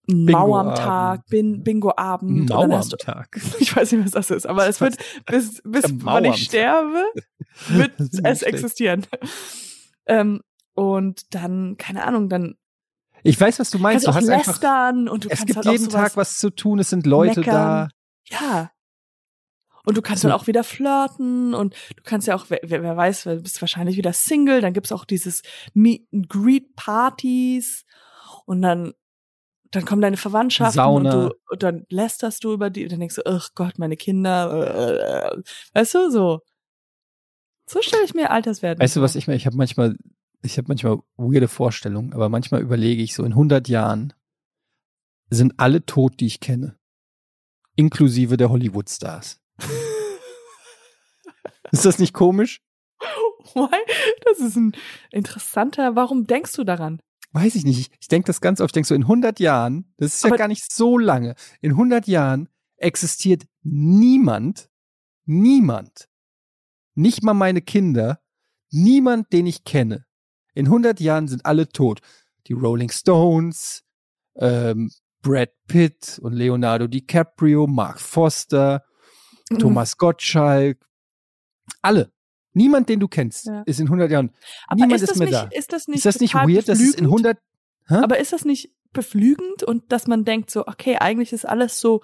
Mauer am Tag, bin, Bingo-Abend. und dann Mauer am hast du, Tag. ich weiß nicht, was das ist, aber es wird, bis, bis wann ich sterbe, wird es existieren. Ähm, und dann, keine Ahnung, dann Ich weiß, was du meinst. kannst Du hast einfach, lästern und du es kannst gibt halt jeden Tag was zu tun. Es sind Leute meckern. da. Ja. Und du kannst Also- dann auch wieder flirten und du kannst ja auch, wer, wer wer weiß, du bist wahrscheinlich wieder Single, dann gibt's auch dieses Meet and Greet Partys und dann dann kommen deine Verwandtschaften Sauna. und du und dann lästerst du über die, dann denkst du, ach Gott, meine Kinder, äh, weißt du, so. So stelle ich mir Alterswerden. Weißt du, was ich mir, ich habe manchmal, ich habe manchmal weirde Vorstellungen, aber manchmal überlege ich so, in 100 Jahren sind alle tot, die ich kenne. Inklusive der Hollywood-Stars. Ist das nicht komisch? Why? Das ist ein interessanter, warum denkst du daran? Weiß ich nicht. Ich, denke das ganz oft. Ich denke so, in 100 Jahren, das ist ja Aber- gar nicht so lange, in 100 Jahren existiert niemand, niemand, nicht mal meine Kinder, niemand, den ich kenne. In 100 Jahren sind alle tot. Die Rolling Stones, ähm, Brad Pitt und Leonardo DiCaprio, Mark Foster, Mhm. Thomas Gottschalk, alle. Niemand, den du kennst, Ja. ist in 100 Jahren. Aber Niemand ist ist das mehr nicht, da. Ist das nicht, Ist das nicht weird, dass es in beflügend? 100 Hä? Aber ist das nicht beflügend und dass man denkt so, okay, eigentlich ist alles so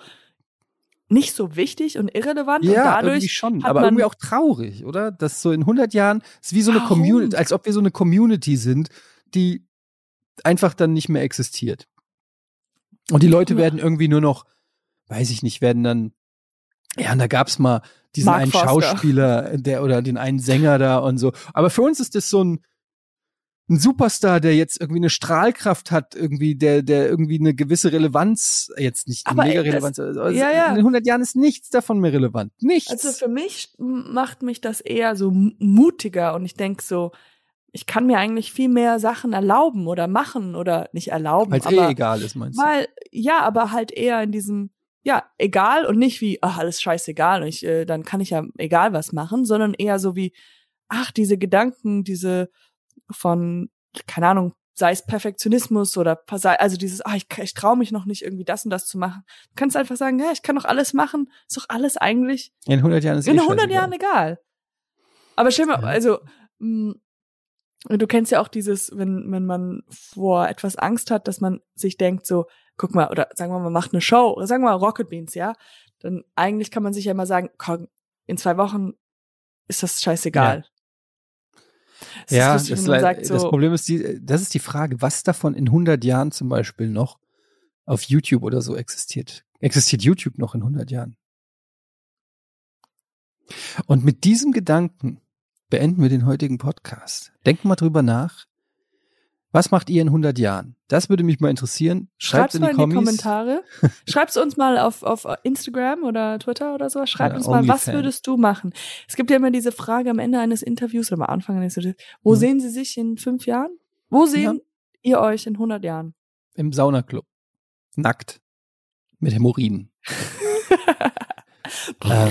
nicht so wichtig und irrelevant und Ja, irgendwie dadurch schon, hat aber irgendwie auch traurig, oder? Dass so in 100 Jahren ist wie so eine Warum? Community, als ob wir so eine Community sind, die einfach dann nicht mehr existiert. Und die Leute Ja. werden irgendwie nur noch, weiß ich nicht, werden dann ja, und da gab's mal diesen Mark einen Foster. Schauspieler, der oder den einen Sänger da und so. Aber für uns ist das so ein ein Superstar, der jetzt irgendwie eine Strahlkraft hat, irgendwie, der, der irgendwie eine gewisse Relevanz, jetzt nicht Aber, mega Relevanz, also ja, ja. in 100 Jahren ist nichts davon mehr relevant. Nichts. Also für mich macht mich das eher so mutiger und ich denk so, ich kann mir eigentlich viel mehr Sachen erlauben oder machen oder nicht erlauben, Weil es eh egal ist, meinst du? weil ja, aber halt eher in diesem ja, egal und nicht wie ach, alles scheißegal und ich äh, dann kann ich ja egal was machen, sondern eher so wie ach, diese Gedanken, diese von keine Ahnung, sei es Perfektionismus oder also dieses ah, ich, ich traue mich noch nicht irgendwie das und das zu machen. Du kannst einfach sagen, ja, ich kann doch alles machen, ist doch alles eigentlich In 100 Jahren ist in eh 100 scheißegal. Jahren egal. Aber stell mal, Ja. also mh, du kennst ja auch dieses, wenn wenn man vor etwas Angst hat, dass man sich denkt so, guck mal, oder sagen wir mal, man macht eine Show, oder sagen wir mal Rocket Beans, ja, dann eigentlich kann man sich ja immer sagen, komm, in zwei Wochen ist das scheißegal. Es ist Ja, lustig, das, sagt das so, Problem ist, die, das ist die Frage, was davon in 100 Jahren zum Beispiel noch auf YouTube oder so existiert. Existiert YouTube noch in 100 Jahren? Und mit diesem Gedanken beenden wir den heutigen Podcast. Denkt mal drüber nach. Was macht ihr in 100 Jahren? Das würde mich mal interessieren. Schreibt in in die. Kommentare. Schreib's uns mal auf, auf Instagram oder Twitter oder so. Schreibt Oder uns mal, was OnlyFans. würdest du machen? Es gibt ja immer diese Frage am Ende eines Interviews oder am Anfang eines Interviews. Wo Mhm. sehen Sie sich in fünf Jahren? Wo sehen ihr euch in 100 Jahren? Im Saunaclub. Nackt. Mit Hämorrhoiden. äh,